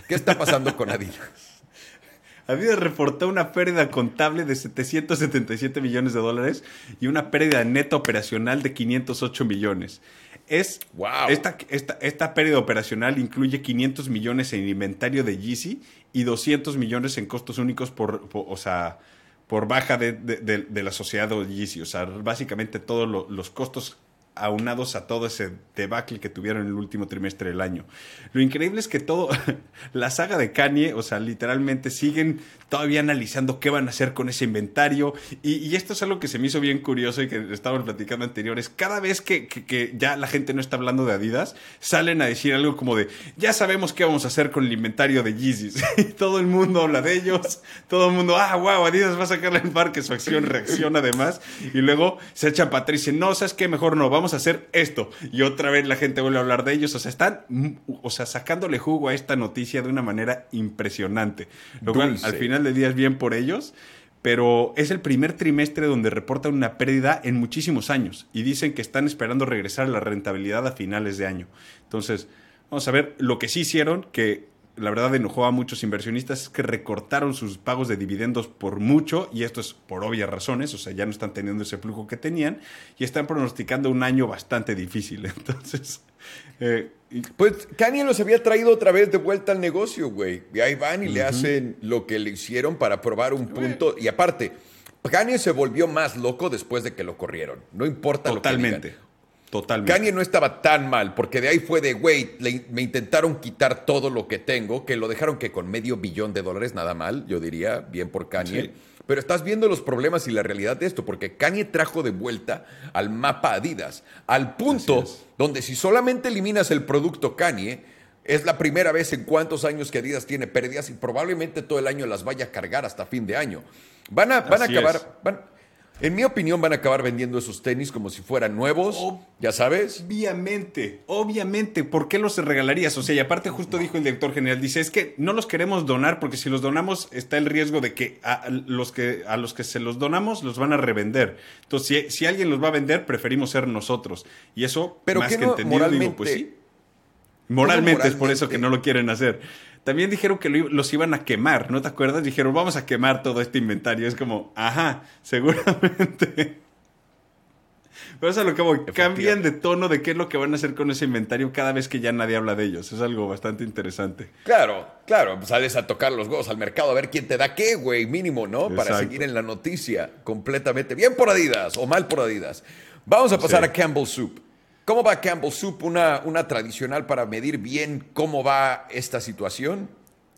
¿Qué está pasando con Adidas? Adidas reportó una pérdida contable de 777 millones de dólares y una pérdida neta operacional de 508 millones. Es, Wow. esta, esta, esta pérdida operacional incluye 500 millones en inventario de Yeezy y 200 millones en costos únicos por, por- o sea, por baja de, de- de- de la sociedad de Yeezy. O sea, básicamente todos lo- los costos aunados a todo ese debacle que tuvieron en el último trimestre del año. Lo increíble es que todo, la saga de Kanye, o sea, literalmente siguen todavía analizando qué van a hacer con ese inventario. Y, esto es algo que se me hizo bien curioso y que estábamos platicando anteriores. Cada vez que, que, ya la gente no está hablando de Adidas, salen a decir algo como de, ya sabemos qué vamos a hacer con el inventario de Yeezys. y todo el mundo habla de ellos, todo el mundo, ah, wow, Adidas va a sacarle en parque, su acción reacciona además. Y luego se echan para y dicen, no, ¿sabes qué? Mejor no, vamos a hacer esto. Y otra vez la gente vuelve a hablar de ellos. O sea, están, o sea, sacándole jugo a esta noticia de una manera impresionante. Lo cual, al final del día es bien por ellos pero es el primer trimestre donde reportan una pérdida en muchísimos años y dicen que están esperando regresar a la rentabilidad a finales de año. Entonces, vamos a ver, lo que sí hicieron, que la verdad enojó a muchos inversionistas es que recortaron sus pagos de dividendos por mucho, y esto es por obvias razones, o sea, ya no están teniendo ese flujo que tenían, y están pronosticando un año bastante difícil. Entonces, eh, pues Kanye los había traído otra vez de vuelta al negocio, güey. Y ahí van y le hacen lo que le hicieron para probar un punto. Y aparte, Kanye se volvió más loco después de que lo corrieron. No importa Totalmente. lo que digan. Totalmente. Kanye no estaba tan mal, porque de ahí fue de, güey, me intentaron quitar todo lo que tengo, que lo dejaron que con medio billón de dólares, nada mal, yo diría, bien por Kanye. Pero estás viendo los problemas y la realidad de esto, porque Kanye trajo de vuelta al mapa Adidas, al punto donde si solamente eliminas el producto Kanye, es la primera vez en cuántos años que Adidas tiene pérdidas y probablemente todo el año las vaya a cargar hasta fin de año. Van a, van a acabar... En mi opinión van a acabar vendiendo esos tenis como si fueran nuevos, ya sabes. Obviamente, obviamente, ¿por qué los regalarías? O sea, y aparte justo dijo el director general, dice, es que no los queremos donar porque si los donamos está el riesgo de que a los que, a los que se los donamos los van a revender. Entonces, si, alguien los va a vender, preferimos ser nosotros. Y eso, Pero más que, entendido, digo, pues sí. moralmente es por eso que no lo quieren hacer. También dijeron que los iban a quemar, ¿no te acuerdas? Dijeron, vamos a quemar todo este inventario. Es como, ajá, seguramente. Pero es lo que voy. Cambian de tono de qué es lo que van a hacer con ese inventario cada vez que ya nadie habla de ellos. Es algo bastante interesante. Claro, claro. Sales a tocar los huevos al mercado a ver quién te da qué, güey, mínimo, ¿no? Para seguir en la noticia completamente. Bien por Adidas o mal por Adidas. Vamos a pasar a Campbell Soup. ¿Cómo va Campbell Soup, una, una tradicional para medir bien cómo va esta situación?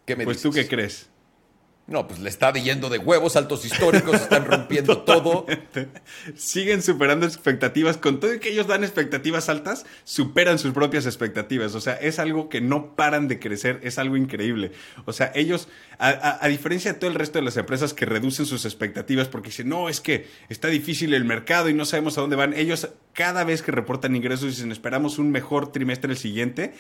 ¿Qué me pues tú qué crees. No, pues le está yendo de huevos, altos históricos, están rompiendo todo. Siguen superando expectativas. Con todo y que ellos dan expectativas altas, superan sus propias expectativas. O sea, es algo que no paran de crecer, es algo increíble. O sea, ellos, a, diferencia de todo el resto de las empresas que reducen sus expectativas porque dicen, no, es que está difícil el mercado y no sabemos a dónde van, ellos cada vez que reportan ingresos dicen, esperamos un mejor trimestre el siguiente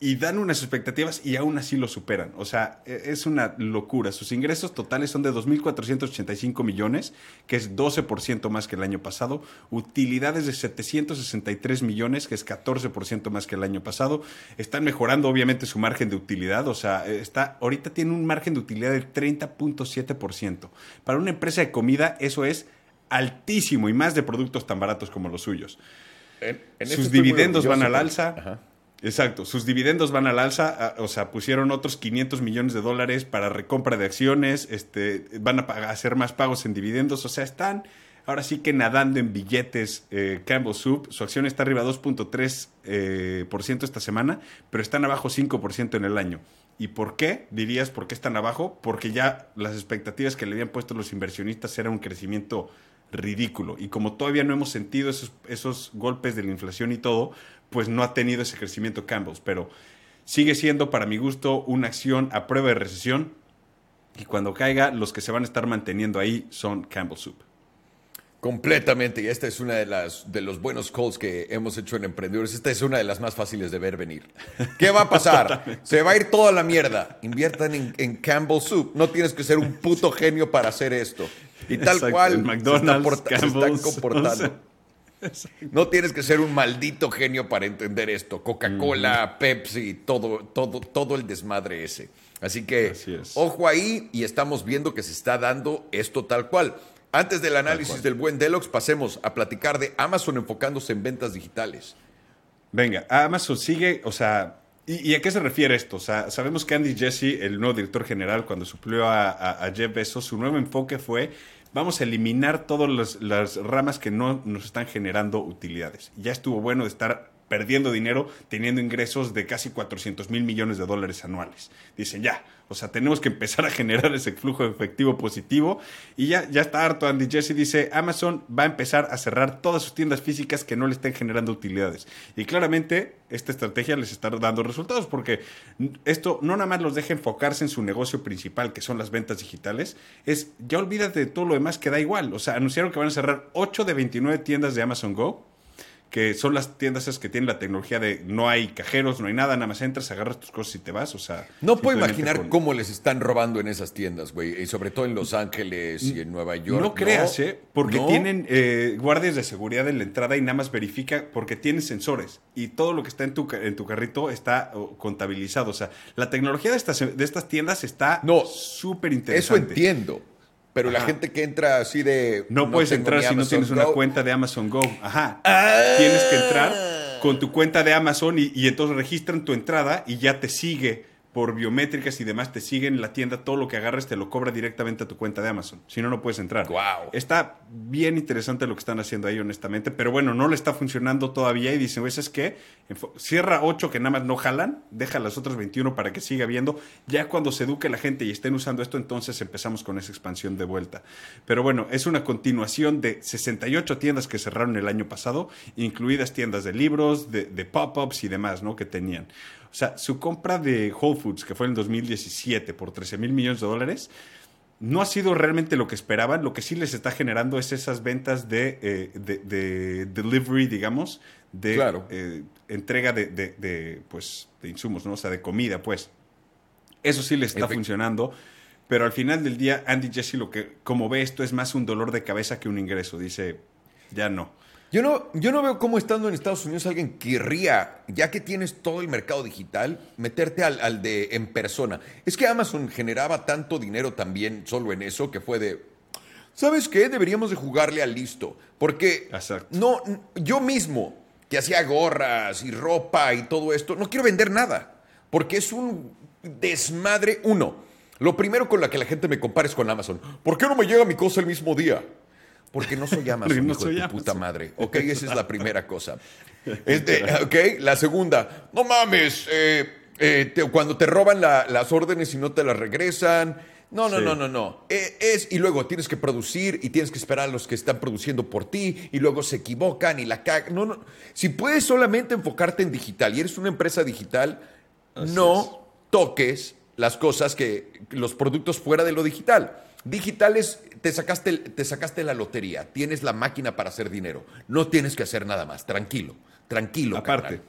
y dan unas expectativas y aún así lo superan. O sea, e, es una locura. Sus ingresos totales son de 2.485 millones, que es 12% más que el año pasado. Utilidades de 763 millones, que es 14% más que el año pasado. Están mejorando obviamente su margen de utilidad. O sea, está, ahorita tiene un margen de utilidad del 30.7%. Para una empresa de comida eso es altísimo y más de productos tan baratos como los suyos. Sus dividendos van al alza. Exacto, sus dividendos van al alza, o sea, pusieron otros 500 millones de dólares para recompra de acciones, este, van a hacer más pagos en dividendos, o sea, están ahora sí que nadando en billetes eh, Campbell Soup, su acción está arriba 2.3% eh, por ciento esta semana, pero están abajo 5% en el año. ¿Y por qué? Dirías, ¿por qué están abajo? Porque ya las expectativas que le habían puesto los inversionistas eran un crecimiento ridículo. Y como todavía no hemos sentido esos, esos golpes de la inflación y todo, pues no ha tenido ese crecimiento Campbell's, pero sigue siendo para mi gusto una acción a prueba de recesión y cuando caiga los que se van a estar manteniendo ahí son Campbell Soup. Completamente, y esta es una de las de los buenos calls que hemos hecho en emprendedores. Esta es una de las más fáciles de ver venir. ¿Qué va a pasar? Se va a ir toda la mierda. Inviertan en, en, Campbell Soup. No tienes que ser un puto genio para hacer esto. Y tal cual McDonald's, se, están comportando. No tienes que ser un maldito genio para entender esto. Coca-Cola, Pepsi, todo, todo, todo el desmadre ese. Así que ojo ahí y estamos viendo que se está dando esto tal cual. Antes del análisis del buen Deluxe, pasemos a platicar de Amazon enfocándose en ventas digitales. Venga, Amazon sigue, o sea, ¿Y, a qué se refiere esto? O sea, sabemos que Andy Jesse, el nuevo director general, cuando suplió a, a, Jeff Bezos, su nuevo enfoque fue vamos a eliminar todas las ramas que no nos están generando utilidades. Ya estuvo bueno de estar perdiendo dinero teniendo ingresos de casi 400 mil millones de dólares anuales. Dicen, ya, o sea, tenemos que empezar a generar ese flujo efectivo positivo y ya, ya está harto. Andy Jesse dice, Amazon va a empezar a cerrar todas sus tiendas físicas que no le estén generando utilidades. Y claramente esta estrategia les está dando resultados porque esto no nada más los deja enfocarse en su negocio principal, que son las ventas digitales, es ya olvídate de todo lo demás que da igual. O sea, anunciaron que van a cerrar 8 de 29 tiendas de Amazon Go que son las tiendas esas que tienen la tecnología de no hay cajeros, no hay nada, nada más entras, agarras tus cosas y te vas, o sea... No puedo imaginar cómo les están robando en esas tiendas, güey, y sobre todo en Los Ángeles y en Nueva York. No creas, ¿eh? Porque tienen eh, guardias de seguridad en la entrada y nada más verifica, porque tienen sensores y todo lo que está en tu, en tu carrito está contabilizado, o sea, la tecnología de estas, de estas tiendas está súper interesante. Eso entiendo. Pero la gente que entra así de. No, puedes entrar si no tienes una cuenta de Amazon Go. Ajá. Tienes que entrar con tu cuenta de Amazon y, y entonces registran tu entrada y ya te sigue por biométricas y demás te siguen en la tienda, todo lo que agarres te lo cobra directamente a tu cuenta de Amazon. Si no, no puedes entrar. Wow. Está bien interesante lo que están haciendo ahí, honestamente, pero bueno, no le está funcionando todavía y dicen, pues es que cierra 8 que nada más no jalan, deja las otras 21 para que siga viendo. Ya cuando se eduque la gente y estén usando esto, entonces empezamos con esa expansión de vuelta. Pero bueno, es una continuación de 68 tiendas que cerraron el año pasado, incluidas tiendas de libros, de, de pop-ups y demás, ¿no? Que tenían. O sea, su compra de Whole Foods, que fue en el 2017 por 13 mil millones de dólares, no ha sido realmente lo que esperaban. Lo que sí les está generando es esas ventas de, eh, delivery, digamos, de eh, entrega de, pues, de insumos, ¿no? O sea, de comida, pues. Eso sí les está funcionando. Pero al final del día, Andy Jesse lo que, como ve esto, es más un dolor de cabeza que un ingreso. Dice, ya no. Yo no, yo no veo cómo estando en Estados Unidos alguien querría, ya que tienes todo el mercado digital, meterte al, de en persona. Es que Amazon generaba tanto dinero también solo en eso que fue de, ¿sabes qué? Deberíamos de jugarle al listo. Porque no, yo mismo, que hacía gorras y ropa y todo esto, no quiero vender nada. Porque es un desmadre. Uno, lo primero con la que la gente me compara es con Amazon. ¿Por qué no me llega mi cosa el mismo día? Porque no soy Amazon, no soy de puta madre. Ok, esa es la primera cosa. Este, ok, la segunda, no mames, eh, eh, cuando te roban las órdenes y no te las regresan. No, no, no, no, no. Eh, es, y luego tienes que producir y tienes que esperar a los que están produciendo por ti y luego se equivocan y la cagan. No, no. Si puedes solamente enfocarte en digital y eres una empresa digital, no toques las cosas que los productos fuera de lo digital. Digitales, te sacaste, te sacaste la lotería, tienes la máquina para hacer dinero, no tienes que hacer nada más, tranquilo, tranquilo. Aparte.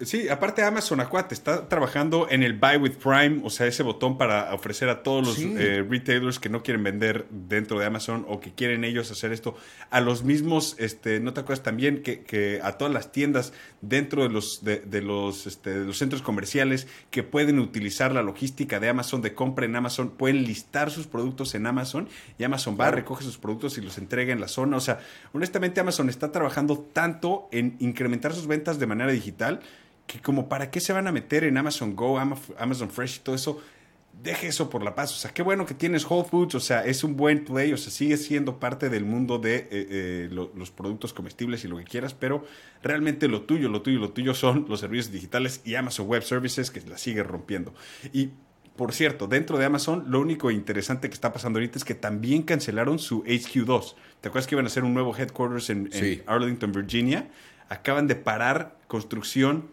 Sí, aparte Amazon Acuate está trabajando en el Buy with Prime, o sea, ese botón para ofrecer a todos los eh, retailers que no quieren vender dentro de Amazon o que quieren ellos hacer esto, a los mismos, este, ¿no te acuerdas también que, a todas las tiendas dentro de los, de, los, este, de los centros comerciales que pueden utilizar la logística de Amazon de compra en Amazon, pueden listar sus productos en Amazon y Amazon va, recoge sus productos y los entrega en la zona. O sea, honestamente Amazon está trabajando tanto en incrementar sus ventas de manera digital que como para qué se van a meter en Amazon Go, Amazon Fresh y todo eso, deje eso por la paz. O sea, qué bueno que tienes Whole Foods, o sea, es un buen play, o sea, sigue siendo parte del mundo de eh, eh, los productos comestibles y lo que quieras, pero realmente lo tuyo, lo tuyo, lo tuyo son los servicios digitales y Amazon Web Services que la sigue rompiendo. Y por cierto, dentro de Amazon, lo único interesante que está pasando ahorita es que también cancelaron su HQ2. ¿Te acuerdas que iban a hacer un nuevo headquarters en, en Arlington, Virginia? Acaban de parar construcción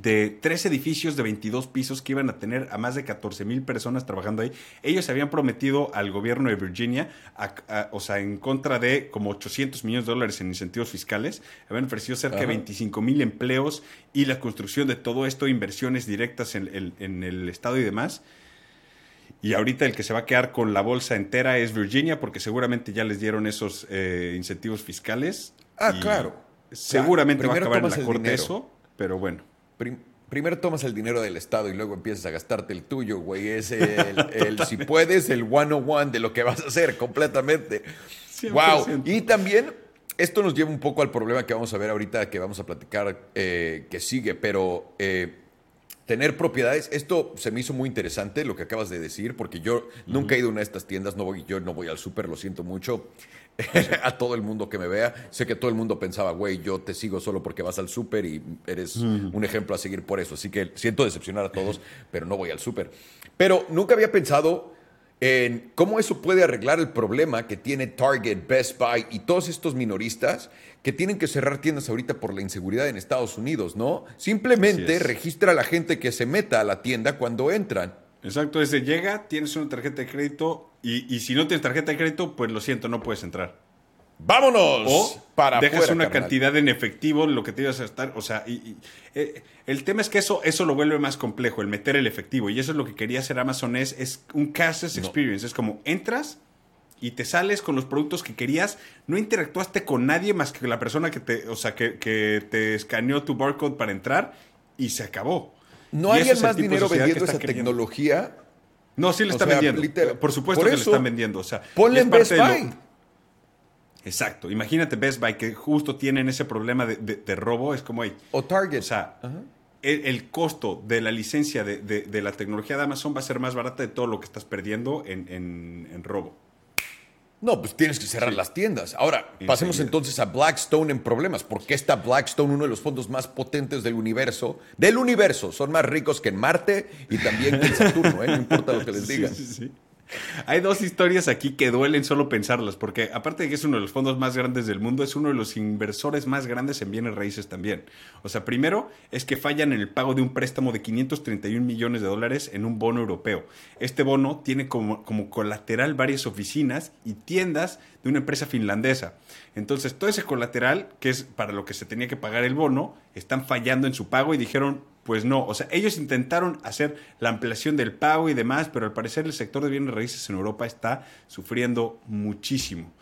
de tres edificios de 22 pisos que iban a tener a más de 14 mil personas trabajando ahí. Ellos habían prometido al gobierno de Virginia, o sea, en contra de como 800 millones de dólares en incentivos fiscales, habían ofrecido cerca de 25 mil empleos y la construcción de todo esto, inversiones directas en, el Estado y demás. Y ahorita el que se va a quedar con la bolsa entera es Virginia, porque seguramente ya les dieron esos eh, incentivos fiscales. Ah, claro. Seguramente va a acabar en la corte eso, pero bueno primero tomas el dinero del Estado y luego empiezas a gastarte el tuyo, güey. Es el, si puedes, el one-on-one de lo que vas a hacer completamente. Wow. Y también esto nos lleva un poco al problema que vamos a ver ahorita, que vamos a platicar, eh, que sigue, pero eh, tener propiedades, esto se me hizo muy interesante lo que acabas de decir, porque yo nunca he ido a una de estas tiendas, no voy, yo no voy al súper, lo siento mucho. a todo el mundo que me vea, sé que todo el mundo pensaba, güey, yo te sigo solo porque vas al súper y eres un ejemplo a seguir por eso. Así que siento decepcionar a todos, pero no voy al súper. Pero nunca había pensado en cómo eso puede arreglar el problema que tiene Target, Best Buy y todos estos minoristas que tienen que cerrar tiendas ahorita por la inseguridad en Estados Unidos, ¿no? Simplemente registra a la gente que se meta a la tienda cuando entran. Exacto, desde llega, tienes una tarjeta de crédito y, si no tienes tarjeta de crédito, pues lo siento, no puedes entrar. ¡Vámonos! O para dejas una cantidad en efectivo, lo que te ibas a estar. O sea, y, eh, el tema es que eso, eso lo vuelve más complejo, el meter el efectivo. Y eso es lo que quería hacer Amazon, es, es un cashless experience. Es como entras y te sales con los productos que querías, no interactuaste con nadie más que la persona que te, o sea, que, que te escaneó tu barcode para entrar y se acabó. ¿No hay más dinero vendiendo esa tecnología? No, sí le está vendiendo. Por supuesto que le están vendiendo. O sea, ponle en Best Buy. Exacto. Imagínate Best Buy que justo tienen ese problema de, robo. Es como ahí. O Target. O sea, el, costo de la licencia de, la tecnología de Amazon va a ser más barata de todo lo que estás perdiendo en robo. No, pues tienes que cerrar las tiendas. Ahora, pasemos entonces a Blackstone en problemas. ¿Por qué está Blackstone, uno de los fondos más potentes del universo? Del universo. Son más ricos que en Marte y también que en Saturno, ¿eh? no importa lo que les diga. Sí, sí, hay dos historias aquí que duelen solo pensarlas, porque aparte de que es uno de los fondos más grandes del mundo, es uno de los inversores más grandes en bienes raíces también. O sea, primero es que fallan en el pago de un préstamo de 531 millones de dólares en un bono europeo. Este bono tiene como, como colateral varias oficinas y tiendas de una empresa finlandesa. Entonces, todo ese colateral, que es para lo que se tenía que pagar el bono, están fallando en su pago y dijeron, pues no, o sea, ellos intentaron hacer la ampliación del pago y demás, pero al parecer el sector de bienes raíces en Europa está sufriendo muchísimo.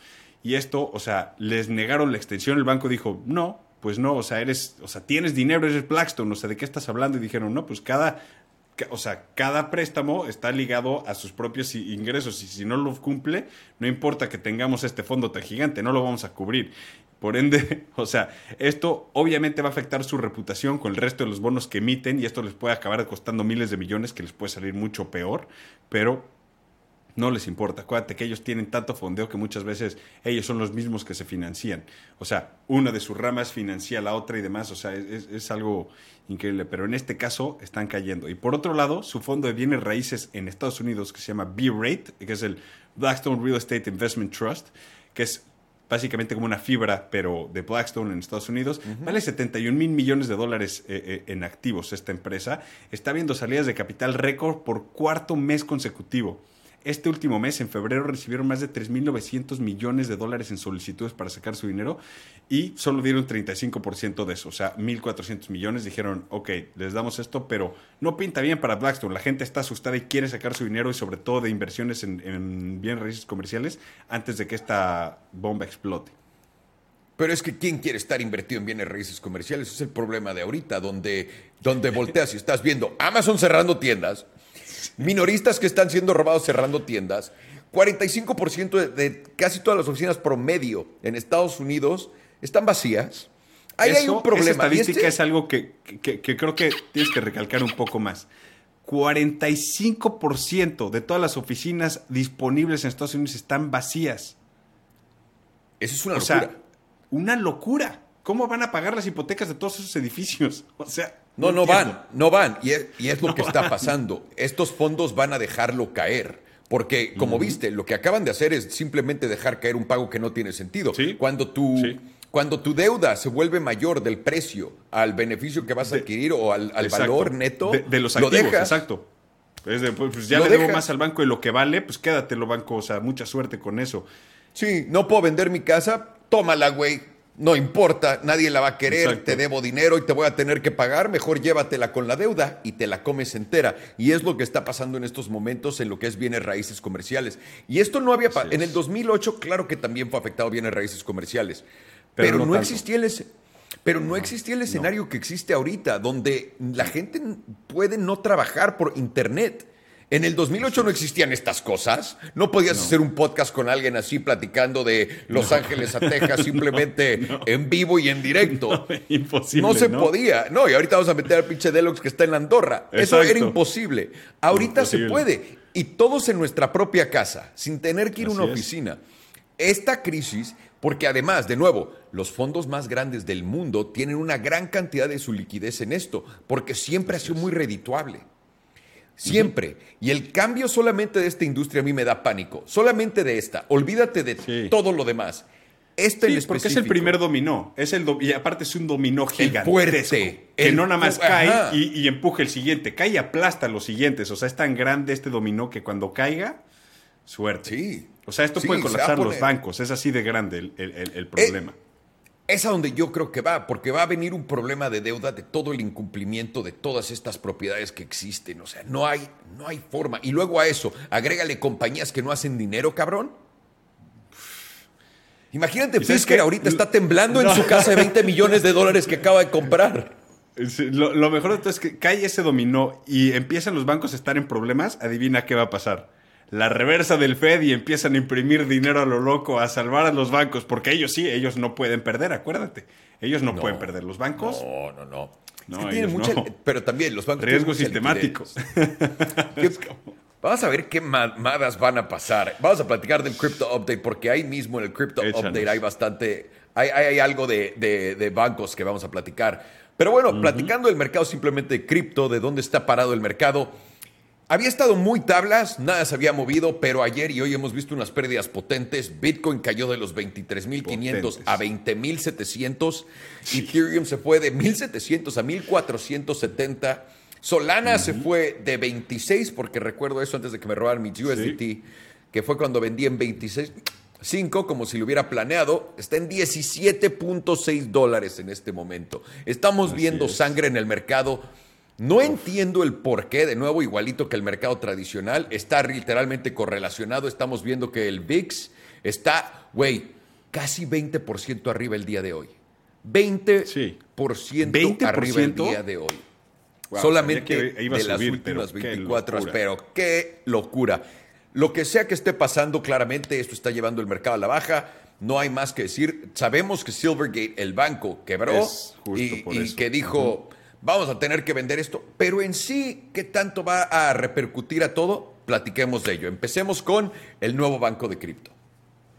Y esto, o sea, les negaron la extensión, el banco dijo, no, pues no, o sea, eres, o sea, tienes dinero, eres Blackstone, o sea, ¿de qué estás hablando? Y dijeron, no, pues cada, o sea, cada préstamo está ligado a sus propios ingresos y si no lo cumple, no importa que tengamos este fondo tan gigante, no lo vamos a cubrir. Por ende, o sea, esto obviamente va a afectar su reputación con el resto de los bonos que emiten y esto les puede acabar costando miles de millones, que les puede salir mucho peor, pero no les importa. Acuérdate que ellos tienen tanto fondeo que muchas veces ellos son los mismos que se financian. O sea, una de sus ramas financia la otra y demás. O sea, es, es algo increíble. Pero en este caso están cayendo. Y por otro lado, su fondo de bienes raíces en Estados Unidos, que se llama B-Rate, que es el Blackstone Real Estate Investment Trust, que es básicamente como una fibra, pero de Blackstone en Estados Unidos. Vale 71 mil millones de dólares eh, eh, en activos esta empresa. Está viendo salidas de capital récord por cuarto mes consecutivo. Este último mes, en febrero, recibieron más de 3.900 millones de dólares en solicitudes para sacar su dinero y solo dieron 35% de eso, o sea, 1.400 millones. Dijeron, ok, les damos esto, pero no pinta bien para Blackstone. La gente está asustada y quiere sacar su dinero y sobre todo de inversiones en, en bienes raíces comerciales antes de que esta bomba explote. Pero es que ¿quién quiere estar invertido en bienes raíces comerciales? Es el problema de ahorita, donde, donde volteas y estás viendo Amazon cerrando tiendas, minoristas que están siendo robados cerrando tiendas. 45% de, casi todas las oficinas promedio en Estados Unidos están vacías. Ahí hay un problema. Esa estadística este es algo que, creo que tienes que recalcar un poco más. 45% de todas las oficinas disponibles en Estados Unidos están vacías. Eso es una locura. una locura. ¿Cómo van a pagar las hipotecas de todos esos edificios? O sea, no, no, van, no van. Y es, lo que está pasando. Estos fondos van a dejarlo caer. Porque, como viste, lo que acaban de hacer es simplemente dejar caer un pago que no tiene sentido. Cuando, tu, cuando tu deuda se vuelve mayor del precio al beneficio que vas a adquirir o al, valor neto, de, los activos, lo dejas. Exacto. Pues, pues ya le debo más al banco de lo que vale, pues quédatelo, banco. O sea, mucha suerte con eso. Sí, no puedo vender mi casa, tómala, güey no importa, nadie la va a querer, te debo dinero y te voy a tener que pagar, mejor llévatela con la deuda y te la comes entera. Y es lo que está pasando en estos momentos en lo que es bienes raíces comerciales. Y esto no había pasado. En el 2008, claro que también fue afectado bienes raíces comerciales, pero, no, existía el pero no, existía el escenario que existe ahorita, donde la gente puede no trabajar por internet. En el 2008 no existían estas cosas. No podías hacer un podcast con alguien así platicando de Los Ángeles a Texas simplemente en vivo y en directo. imposible. No se podía. No, y ahorita vamos a meter al pinche Deluxe que está en la Andorra. Eso era imposible. Ahorita se puede. Y todos en nuestra propia casa, sin tener que ir a una oficina. Esta crisis, porque además, de nuevo, los fondos más grandes del mundo tienen una gran cantidad de su liquidez en esto, porque siempre ha sido muy redituable. Siempre. Y el cambio solamente de esta industria a mí me da pánico. Solamente de esta. Olvídate de todo lo demás. Este sí, porque es el primer dominó. Es el y aparte es un dominó gigante. Fuerte. Que no nada más cae y, empuja el siguiente. Cae y aplasta los siguientes. O sea, es tan grande este dominó que cuando caiga, suerte. Sí. O sea, esto puede colapsar los bancos. Es así de grande el, el problema. Eh, es a donde yo creo que va, porque va a venir un problema de deuda de todo el incumplimiento de todas estas propiedades que existen. O sea, no hay, no hay forma. Y luego a eso, agrégale compañías que no hacen dinero, cabrón. Imagínate, Fisker ahorita está temblando en su casa de 20 millones de dólares que acaba de comprar. Lo, mejor de todo es que cae ese dominó y empiezan los bancos a estar en problemas, adivina qué va a pasar la reversa del Fed y empiezan a imprimir dinero a lo loco, a salvar a los bancos, porque ellos sí, ellos no pueden perder, acuérdate. Ellos no, pueden perder. Los bancos. No, no, no. no, Pero también los bancos. Riesgos sistemáticos. Vamos a ver qué mamadas van a pasar. Vamos a platicar del Crypto Update, porque ahí mismo en el Crypto Update hay bastante. Hay, hay, algo de, bancos que vamos a platicar. Pero bueno, platicando del mercado simplemente de cripto, de dónde está parado el mercado. Había estado muy tablas, nada se había movido, pero ayer y hoy hemos visto unas pérdidas potentes. Bitcoin cayó de los 23.500 a 20.700. Ethereum se fue de 1.700 a 1.470. Solana se fue de 26, porque recuerdo eso antes de que me robaran mi USDT, que fue cuando vendí en 26.5, como si lo hubiera planeado. Está en 17.6 dólares en este momento. Estamos viendo sangre en el mercado no entiendo el por qué, de nuevo, igualito que el mercado tradicional, está literalmente correlacionado. Estamos viendo que el VIX está, güey, casi 20% arriba el día de hoy. 20%, arriba el día de hoy. Solamente de las últimas 24 horas. Pero qué locura. Lo que sea que esté pasando, claramente esto está llevando el mercado a la baja. No hay más que decir. Sabemos que Silvergate, el banco, quebró y, que dijo vamos a tener que vender esto, pero en sí, ¿qué tanto va a repercutir a todo? Platiquemos de ello. Empecemos con el nuevo banco de cripto.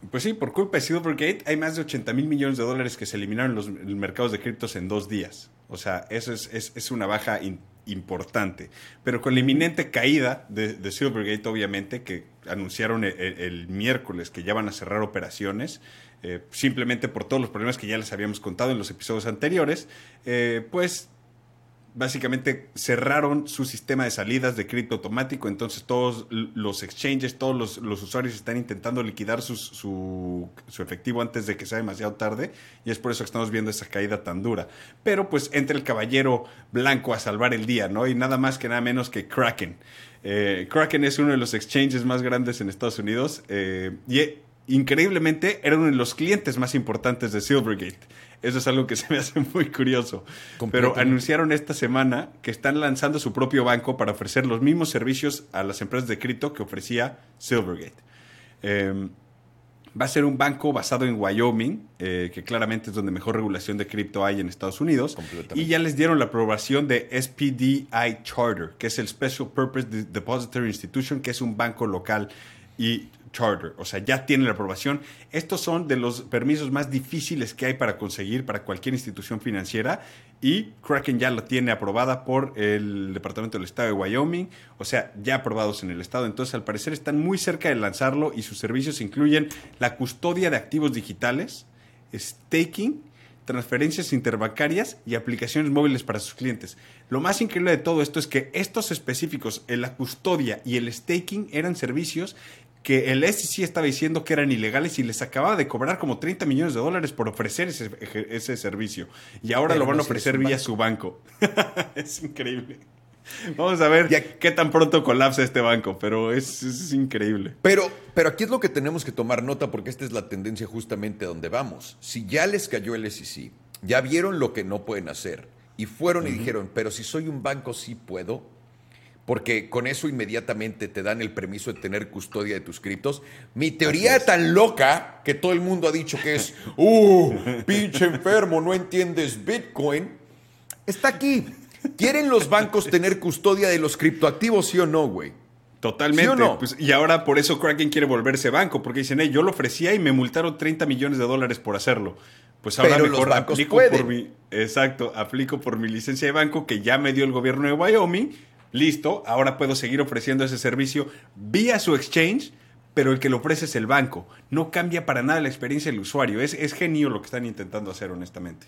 Pues sí, por culpa de Silvergate hay más de 80 mil millones de dólares que se eliminaron en los mercados de criptos en dos días. O sea, eso es, una baja importante. Pero con la inminente caída de, Silvergate, obviamente, que anunciaron el, miércoles que ya van a cerrar operaciones, eh, simplemente por todos los problemas que ya les habíamos contado en los episodios anteriores, eh, pues básicamente cerraron su sistema de salidas de cripto automático, entonces todos los exchanges, todos los, usuarios están intentando liquidar su, efectivo antes de que sea demasiado tarde y es por eso que estamos viendo esa caída tan dura. Pero pues entra el caballero blanco a salvar el día, ¿no? Y nada más que nada menos que Kraken. Eh, Kraken es uno de los exchanges más grandes en Estados Unidos eh, y increíblemente era uno de los clientes más importantes de Silvergate. Eso es algo que se me hace muy curioso. Pero anunciaron esta semana que están lanzando su propio banco para ofrecer los mismos servicios a las empresas de cripto que ofrecía Silvergate. Em, va a ser un banco basado en Wyoming, eh, que claramente es donde mejor regulación de cripto hay en Estados Unidos. Y ya les dieron la aprobación de SPDI Charter, que es el Special Purpose Depository Institution, que es un banco local. Y Charter, o sea, ya tiene la aprobación. Estos son de los permisos más difíciles que hay para conseguir para cualquier institución financiera y Kraken ya lo tiene aprobada por el Departamento del Estado de Wyoming, o sea, ya aprobados en el Estado. Entonces, al parecer están muy cerca de lanzarlo y sus servicios incluyen la custodia de activos digitales, staking, transferencias interbancarias y aplicaciones móviles para sus clientes. Lo más increíble de todo esto es que estos específicos, la custodia y el staking, eran servicios que el SEC estaba diciendo que eran ilegales y les acababa de cobrar como 30 millones de dólares por ofrecer ese, ese servicio. Y ahora lo van a ofrecer vía su banco. es increíble. Vamos a ver qué tan pronto colapsa este banco, pero es, increíble. Pero, pero aquí es lo que tenemos que tomar nota porque esta es la tendencia justamente a donde vamos. Si ya les cayó el SEC, ya vieron lo que no pueden hacer y fueron y dijeron, pero si soy un banco sí puedo, porque con eso inmediatamente te dan el permiso de tener custodia de tus criptos. Mi teoría tan loca que todo el mundo ha dicho que es, uh, pinche enfermo, no entiendes Bitcoin, está aquí. ¿Quieren los bancos tener custodia de los criptoactivos, sí o no, güey? Totalmente. Pues, y ahora por eso Kraken quiere volverse banco, porque dicen, hey, yo lo ofrecía y me multaron 30 millones de dólares por hacerlo. Pues ahora mejor aplico por mi. Exacto, aplico por mi licencia de banco que ya me dio el gobierno de Wyoming. Listo, ahora puedo seguir ofreciendo ese servicio vía su exchange, pero el que lo ofrece es el banco. No cambia para nada la experiencia del usuario. Es, es genio lo que están intentando hacer, honestamente.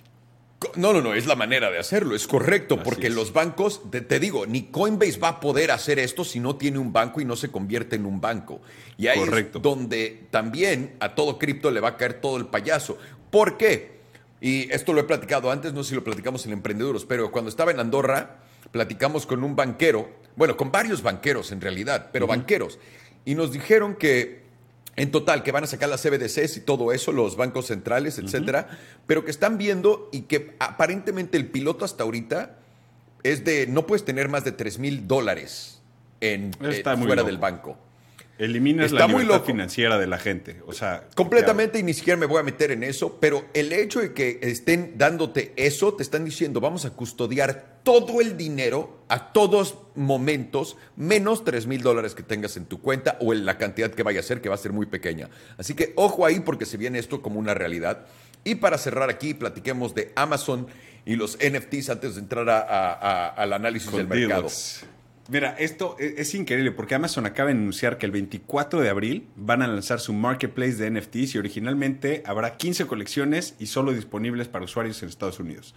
No, no, no, es la manera de hacerlo, es correcto, porque los bancos, te, digo, ni Coinbase va a poder hacer esto si no tiene un banco y no se convierte en un banco. Y ahí es donde también a todo cripto le va a caer todo el payaso. ¿Por qué? Y esto lo he platicado antes, no sé si lo platicamos en Emprendedores, pero cuando estaba en Andorra, platicamos con un banquero, bueno, con varios banqueros en realidad, pero banqueros, y nos dijeron que en total, que van a sacar las CBDCs y todo eso, los bancos centrales, etcétera, pero que están viendo y que aparentemente el piloto hasta ahorita es de no puedes tener más de 3 mil dólares en, eh, fuera del banco. Eliminas la libertad financiera de la gente. O sea, completamente y ni siquiera me voy a meter en eso, pero el hecho de que estén dándote eso, te están diciendo, vamos a custodiar todo el dinero a todos momentos, menos 3 mil dólares que tengas en tu cuenta o en la cantidad que vaya a ser, que va a ser muy pequeña. Así que ojo ahí porque se viene esto como una realidad. Y para cerrar aquí, platiquemos de Amazon y los NFTs antes de entrar al análisis del mercado. Mira, esto e, es, increíble porque Amazon acaba de anunciar que el 24 de abril van a lanzar su marketplace de NFTs y originalmente habrá 15 colecciones y solo disponibles para usuarios en Estados Unidos.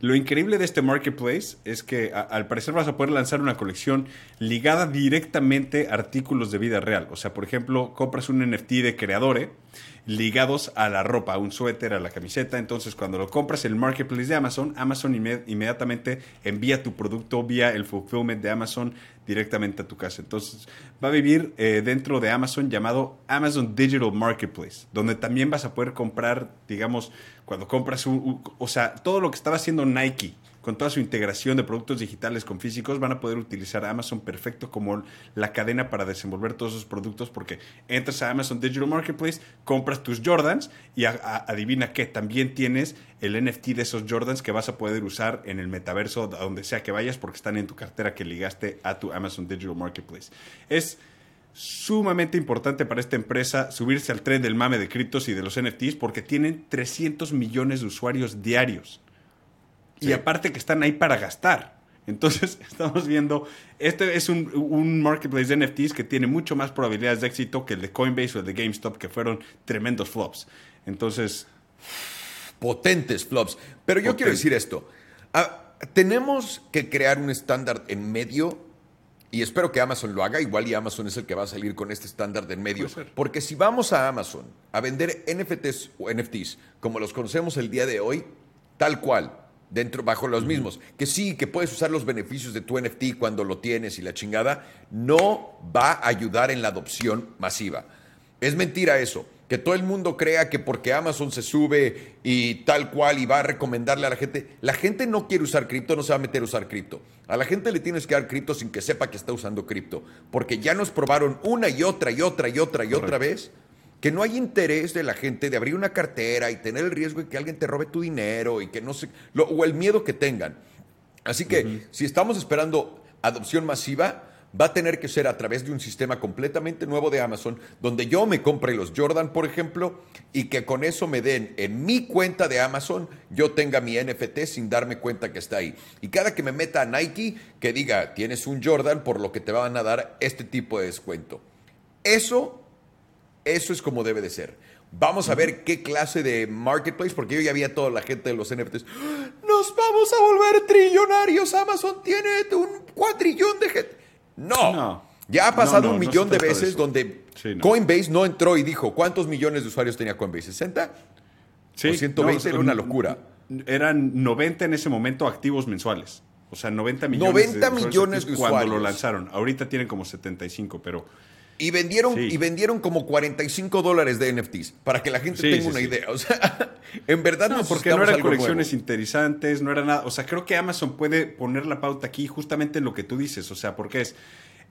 Lo increíble de este marketplace es que al parecer vas a poder lanzar una colección ligada directamente a artículos de vida real. O sea, por ejemplo, compras un NFT de creadores ligados a la ropa, a un suéter, a la camiseta. Entonces, cuando lo compras en el marketplace de Amazon, Amazon inmediatamente envía tu producto vía el fulfillment de Amazon directamente a tu casa. Entonces, va a vivir eh, dentro de Amazon llamado Amazon Digital Marketplace, donde también vas a poder comprar, digamos, cuando compras un, o sea, todo lo que estaba haciendo Nike con toda su integración de productos digitales con físicos, van a poder utilizar Amazon perfecto como la cadena para desenvolver todos esos productos porque entras a Amazon Digital Marketplace, compras tus Jordans y adivina que también tienes el NFT de esos Jordans que vas a poder usar en el metaverso, donde sea que vayas, porque están en tu cartera que ligaste a tu Amazon Digital Marketplace. Es sumamente importante para esta empresa subirse al tren del mame de criptos y de los NFTs porque tienen 300 millones de usuarios diarios. Y aparte que están ahí para gastar. Entonces estamos viendo, este es un, marketplace de NFTs que tiene mucho más probabilidades de éxito que el de Coinbase o el de GameStop, que fueron tremendos flops. Entonces... Potentes flops. Pero yo quiero decir esto. Ah, tenemos que crear un estándar en medio y espero que Amazon lo haga. Igual y Amazon es el que va a salir con este estándar en medio. Porque si vamos a Amazon a vender NFTs o NFTs como los conocemos el día de hoy, tal cual, dentro bajo los mismos, que sí, que puedes usar los beneficios de tu NFT cuando lo tienes y la chingada, no va a ayudar en la adopción masiva. Es mentira eso, que todo el mundo crea que porque Amazon se sube y tal cual y va a recomendarle a la gente, la gente no quiere usar cripto, no se va a meter a usar cripto. A la gente le tienes que dar cripto sin que sepa que está usando cripto, porque ya nos probaron una y otra y otra y otra y otra vez que no hay interés de la gente de abrir una cartera y tener el riesgo de que alguien te robe tu dinero y que no se, o el miedo que tengan. Así que si estamos esperando adopción masiva, va a tener que ser a través de un sistema completamente nuevo de Amazon, donde yo me compre los Jordan, por ejemplo, y que con eso me den en mi cuenta de Amazon, yo tenga mi NFT sin darme cuenta que está ahí. Y cada que me meta a Nike, que diga, tienes un Jordan, por lo que te van a dar este tipo de descuento. Eso eso es como debe de ser. Vamos a ver qué clase de marketplace, porque yo ya había toda la gente de los NFTs. Nos vamos a volver trillonarios. Amazon tiene un cuatrillón de gente. No. Ya ha pasado un millón de veces donde Coinbase no entró y dijo, ¿cuántos millones de usuarios tenía Coinbase? ¿60? Sí. 120 era una locura. Eran 90 en ese momento activos mensuales. O sea, 90 millones 90 millones de usuarios. Cuando lo lanzaron. Ahorita tienen como 75, pero Y vendieron, y vendieron como 45 dólares de NFTs, para que la gente tenga una idea. O sea, en verdad no, porque no eran colecciones interesantes, no era nada. O sea, creo que Amazon puede poner la pauta aquí justamente en lo que tú dices. O sea, porque es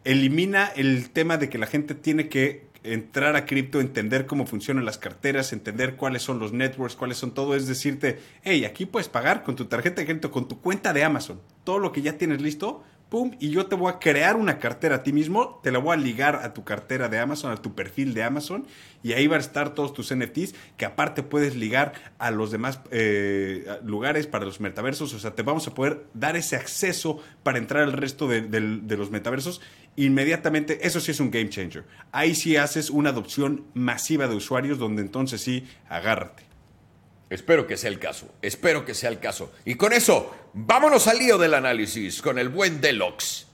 elimina el tema de que la gente tiene que entrar a cripto, entender cómo funcionan las carteras, entender cuáles son los networks, cuáles son todo, es decirte, hey, aquí puedes pagar con tu tarjeta de crédito, con tu cuenta de Amazon, todo lo que ya tienes listo, pum, y yo te voy a crear una cartera a ti mismo, te la voy a ligar a tu cartera de Amazon, a tu perfil de Amazon, y ahí van a estar todos tus NFTs, que aparte puedes ligar a los demás eh, lugares para los metaversos, o sea, te vamos a poder dar ese acceso para entrar al resto de, de los metaversos. Inmediatamente, eso sí es un game changer. Ahí sí haces una adopción masiva de usuarios, donde entonces sí, agárrate. Espero que sea el caso, espero que sea el caso. Y con eso, vámonos al lío del análisis con el buen Delox.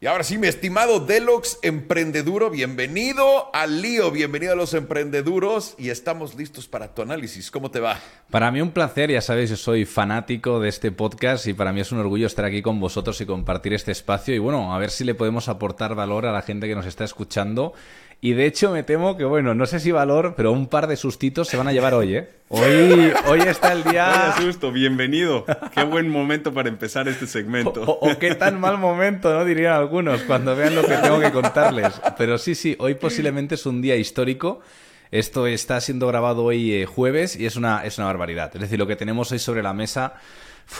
Y ahora sí, mi estimado Delox emprendeduro, bienvenido al lío, bienvenido a los emprendeduros y estamos listos para tu análisis. ¿Cómo te va? Para mí un placer, ya sabéis, yo soy fanático de este podcast y para mí es un orgullo estar aquí con vosotros y compartir este espacio y bueno, a ver si le podemos aportar valor a la gente que nos está escuchando y de hecho me temo que, bueno, no sé si valor, pero un par de sustitos se van a llevar hoy, ¿eh? Hoy, hoy está el día... Vaya susto, bienvenido. Qué buen momento para empezar este segmento. O, qué tan mal momento, ¿no? Dirían algunos, cuando vean lo que tengo que contarles. Pero sí, sí, hoy posiblemente es un día histórico. Esto está siendo grabado hoy eh, jueves y es una, es una barbaridad. Es decir, lo que tenemos hoy sobre la mesa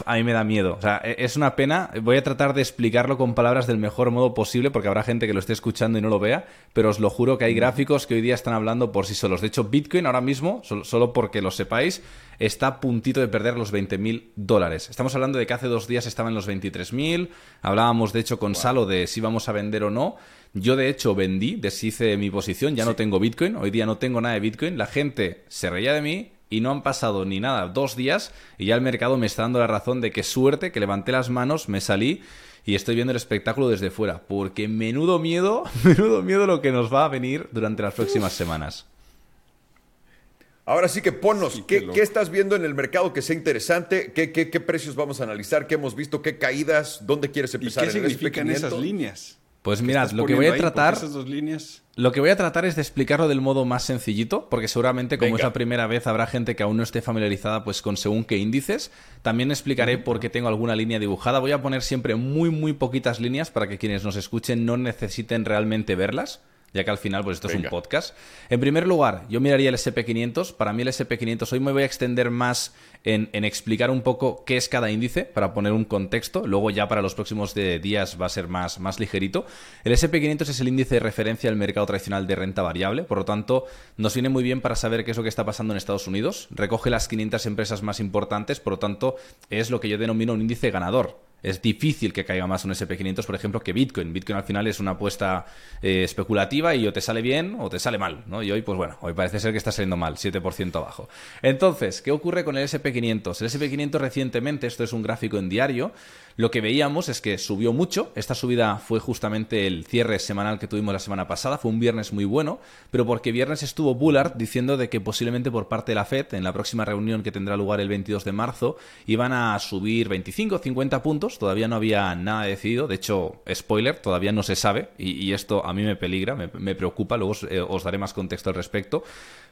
a mí me da miedo. O sea, e, es una pena. Voy a tratar de explicarlo con palabras del mejor modo posible porque habrá gente que lo esté escuchando y no lo vea, pero os lo juro que hay gráficos que hoy día están hablando por sí solos. De hecho, Bitcoin ahora mismo, solo porque lo sepáis, está a puntito de perder los 20.000 dólares. Estamos hablando de que hace dos días estaba en los 23.000. Hablábamos, de hecho, con Salo de si vamos a vender o no. Yo, de hecho, vendí, deshice mi posición, ya no tengo Bitcoin, hoy día no tengo nada de Bitcoin. La gente se reía de mí, y no han pasado ni nada, dos días y ya el mercado me está dando la razón de que suerte, que levanté las manos, me salí y estoy viendo el espectáculo desde fuera, porque menudo miedo, menudo miedo lo que nos va a venir durante las próximas semanas. Ahora sí que ponnos, ¿qué, estás viendo en el mercado que sea interesante? ¿Qué, ¿Qué, precios vamos a analizar? ¿Qué hemos visto? ¿Qué caídas? ¿Dónde quieres empezar? ¿Y qué significan esas líneas? Pues mirad, lo que voy a tratar. Lo que voy a tratar es de explicarlo del modo más sencillito, porque seguramente, como es la primera vez, habrá gente que aún no esté familiarizada pues con según qué índices. También explicaré por qué tengo alguna línea dibujada. Voy a poner siempre muy, muy poquitas líneas para que quienes nos escuchen no necesiten realmente verlas ya que al final pues esto es un podcast. En primer lugar, yo miraría el SP500. Para mí el SP500, hoy me voy a extender más en, explicar un poco qué es cada índice, para poner un contexto. Luego ya para los próximos días va a ser más, más ligerito. El SP500 es el índice de referencia al mercado tradicional de renta variable, por lo tanto nos viene muy bien para saber qué es lo que está pasando en Estados Unidos. Recoge las 500 empresas más importantes, por lo tanto es lo que yo denomino un índice ganador es difícil que caiga más un SP500, por ejemplo, que Bitcoin. Bitcoin al final es una apuesta eh, especulativa y o te sale bien o te sale mal, ¿no? Y hoy, pues bueno, hoy parece ser que está saliendo mal, 7% abajo. Entonces, ¿qué ocurre con el SP500? El SP500 recientemente, esto es un gráfico en diario, lo que veíamos es que subió mucho. Esta subida fue justamente el cierre semanal que tuvimos la semana pasada. Fue un viernes muy bueno, pero porque viernes estuvo Bullard diciendo de que posiblemente por parte de la Fed, en la próxima reunión que tendrá lugar el 22 de marzo, iban a subir 25 o 50 puntos. Todavía no había nada decidido. De hecho, spoiler, todavía no se sabe. Y, esto a mí me peligra, me, preocupa. Luego eh, os daré más contexto al respecto.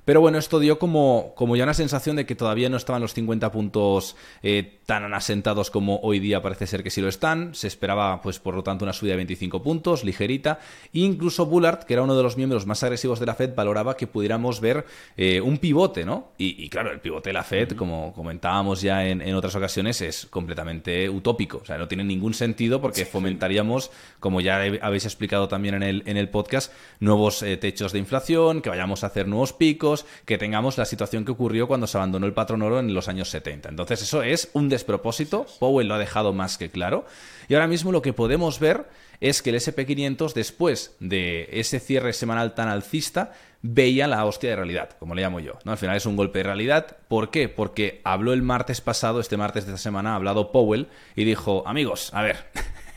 Pero bueno, esto dio como, como ya una sensación de que todavía no estaban los 50 puntos eh, tan asentados como hoy día parece ser que sí lo están. Se esperaba, pues por lo tanto, una subida de 25 puntos, ligerita. E incluso Bullard, que era uno de los miembros más agresivos de la Fed, valoraba que pudiéramos ver eh, un pivote, ¿no? Y, claro, el pivote de la Fed, como comentábamos ya en, en, otras ocasiones, es completamente utópico. O sea, no tiene ningún sentido porque fomentaríamos, como ya habéis explicado también en el, en el podcast, nuevos eh, techos de inflación, que vayamos a hacer nuevos picos que tengamos la situación que ocurrió cuando se abandonó el patrón oro en los años 70. Entonces eso es un despropósito, Powell lo ha dejado más que claro, y ahora mismo lo que podemos ver es que el SP500 después de ese cierre semanal tan alcista veía la hostia de realidad, como le llamo yo. ¿no? Al final es un golpe de realidad. ¿Por qué? Porque habló el martes pasado, este martes de esta semana, ha hablado Powell y dijo, amigos, a ver,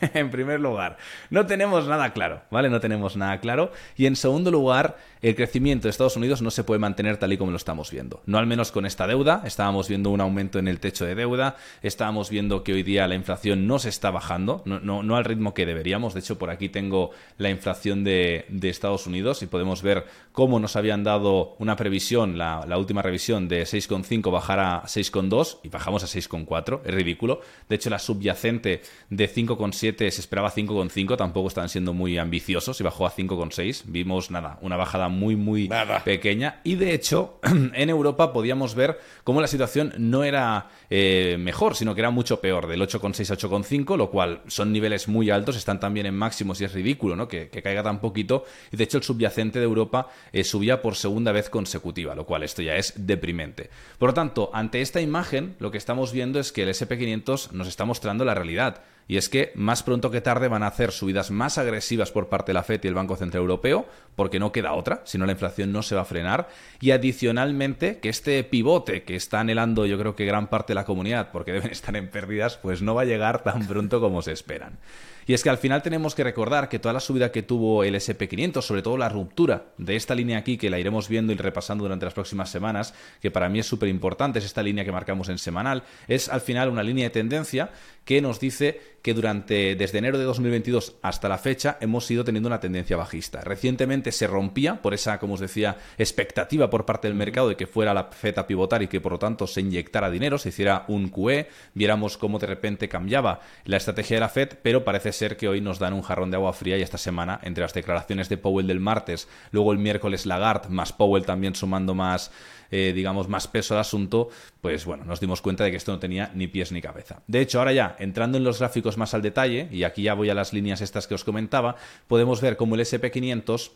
en primer lugar, no tenemos nada claro, ¿vale? No tenemos nada claro. Y en segundo lugar, el crecimiento de Estados Unidos no se puede mantener tal y como lo estamos viendo. No al menos con esta deuda, estábamos viendo un aumento en el techo de deuda, estábamos viendo que hoy día la inflación no se está bajando, no, al ritmo que deberíamos. De hecho, por aquí tengo la inflación de, Estados Unidos y podemos ver cómo nos habían dado una previsión, la, última revisión de 6,5 bajar a 6,2 y bajamos a 6,4, es ridículo. De hecho, la subyacente de 5,7 se esperaba 5,5, tampoco están siendo muy ambiciosos y bajó a 5,6. Vimos nada, una bajada muy, muy pequeña. Y de hecho, en Europa podíamos ver cómo la situación no era eh, mejor, sino que era mucho peor, del 8,6 a 8,5, lo cual son niveles muy altos, están también en máximos y es ridículo ¿no? que, caiga tan poquito. Y de hecho, el subyacente de Europa eh, subía por segunda vez consecutiva, lo cual esto ya es deprimente. Por lo tanto, ante esta imagen, lo que estamos viendo es que el SP500 nos está mostrando la realidad. Y es que más pronto que tarde van a hacer subidas más agresivas por parte de la FED y el Banco Central Europeo, porque no queda otra, si no la inflación no se va a frenar. Y adicionalmente, que este pivote que está anhelando yo creo que gran parte de la comunidad, porque deben estar en pérdidas, pues no va a llegar tan pronto como se esperan. Y es que al final tenemos que recordar que toda la subida que tuvo el SP500, sobre todo la ruptura de esta línea aquí, que la iremos viendo y repasando durante las próximas semanas, que para mí es súper importante, es esta línea que marcamos en semanal, es al final una línea de tendencia que nos dice que durante desde enero de 2022 hasta la fecha hemos ido teniendo una tendencia bajista. Recientemente se rompía por esa, como os decía, expectativa por parte del mercado de que fuera la FED a pivotar y que por lo tanto se inyectara dinero, se hiciera un QE, viéramos cómo de repente cambiaba la estrategia de la FED, pero parece ser que hoy nos dan un jarrón de agua fría y esta semana, entre las declaraciones de Powell del martes, luego el miércoles Lagarde, más Powell también sumando más, eh, digamos, más peso al asunto, pues bueno, nos dimos cuenta de que esto no tenía ni pies ni cabeza. De hecho, ahora ya, entrando en los gráficos más al detalle, y aquí ya voy a las líneas estas que os comentaba, podemos ver cómo el SP500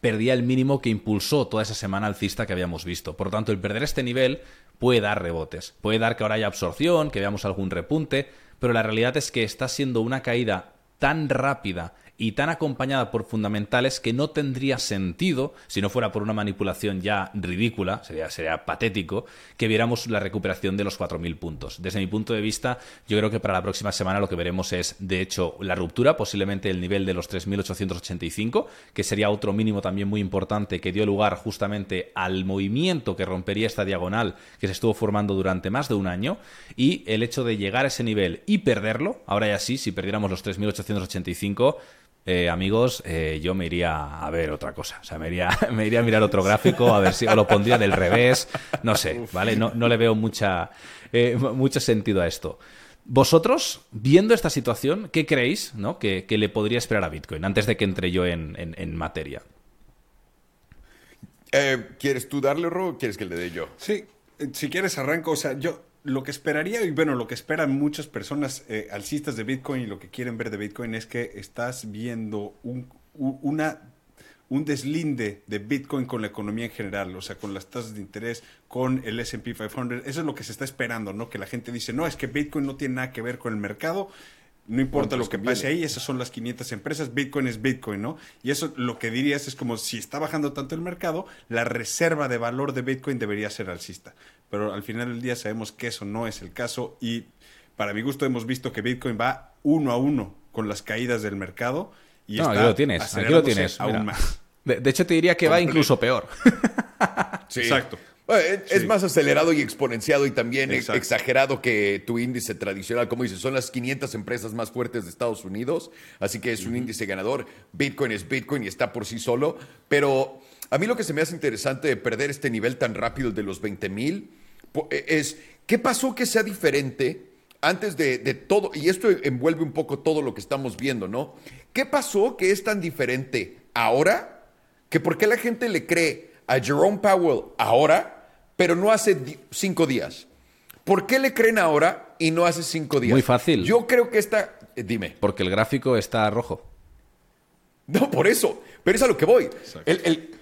perdía el mínimo que impulsó toda esa semana alcista que habíamos visto. Por lo tanto, el perder este nivel puede dar rebotes, puede dar que ahora haya absorción, que veamos algún repunte, pero la realidad es que está siendo una caída tan rápida y tan acompañada por fundamentales que no tendría sentido, si no fuera por una manipulación ya ridícula, sería, sería patético, que viéramos la recuperación de los 4.000 puntos. Desde mi punto de vista, yo creo que para la próxima semana lo que veremos es, de hecho, la ruptura, posiblemente el nivel de los 3.885, que sería otro mínimo también muy importante que dio lugar justamente al movimiento que rompería esta diagonal que se estuvo formando durante más de un año, y el hecho de llegar a ese nivel y perderlo, ahora ya sí, si perdiéramos los 3.885, eh, amigos, eh, yo me iría a ver otra cosa. O sea, me iría, me iría a mirar otro gráfico, a ver si o lo pondría del revés. No sé, ¿vale? No, no le veo mucha, eh, mucho sentido a esto. Vosotros, viendo esta situación, ¿qué creéis ¿no? que, le podría esperar a Bitcoin antes de que entre yo en, en, materia? ¿Quieres tú darle, Ro, o quieres que le dé yo? Sí, si quieres arranco. O sea, yo lo que esperaría, y bueno, lo que esperan muchas personas eh, alcistas de Bitcoin y lo que quieren ver de Bitcoin es que estás viendo un, una, un deslinde de Bitcoin con la economía en general, o sea, con las tasas de interés, con el SP 500. Eso es lo que se está esperando, ¿no? Que la gente dice, no, es que Bitcoin no tiene nada que ver con el mercado. No importa lo que pase ahí, esas son las 500 empresas, Bitcoin es Bitcoin, ¿no? Y eso lo que dirías es como si está bajando tanto el mercado, la reserva de valor de Bitcoin debería ser alcista pero al final del día sabemos que eso no es el caso y para mi gusto hemos visto que Bitcoin va uno a uno con las caídas del mercado y no, aquí lo tienes, aquí lo tienes, aún más. De, hecho te diría que va incluso peor. sí. Exacto. Es, más acelerado y exponenciado y también exagerado que tu índice tradicional. Como dices, son las 500 empresas más fuertes de Estados Unidos, así que es un índice ganador. Bitcoin es Bitcoin y está por sí solo. Pero a mí lo que se me hace interesante de perder este nivel tan rápido de los 20 mil e, es, ¿qué pasó que sea diferente antes de, todo? Y esto envuelve un poco todo lo que estamos viendo, ¿no? ¿Qué pasó que es tan diferente ahora que por qué la gente le cree a Jerome Powell ahora, pero no hace cinco días? ¿Por qué le creen ahora y no hace cinco días? Muy fácil. Yo creo que está... Eh, dime. Porque el gráfico está rojo. No, por eso. Pero es a lo que voy. el, el,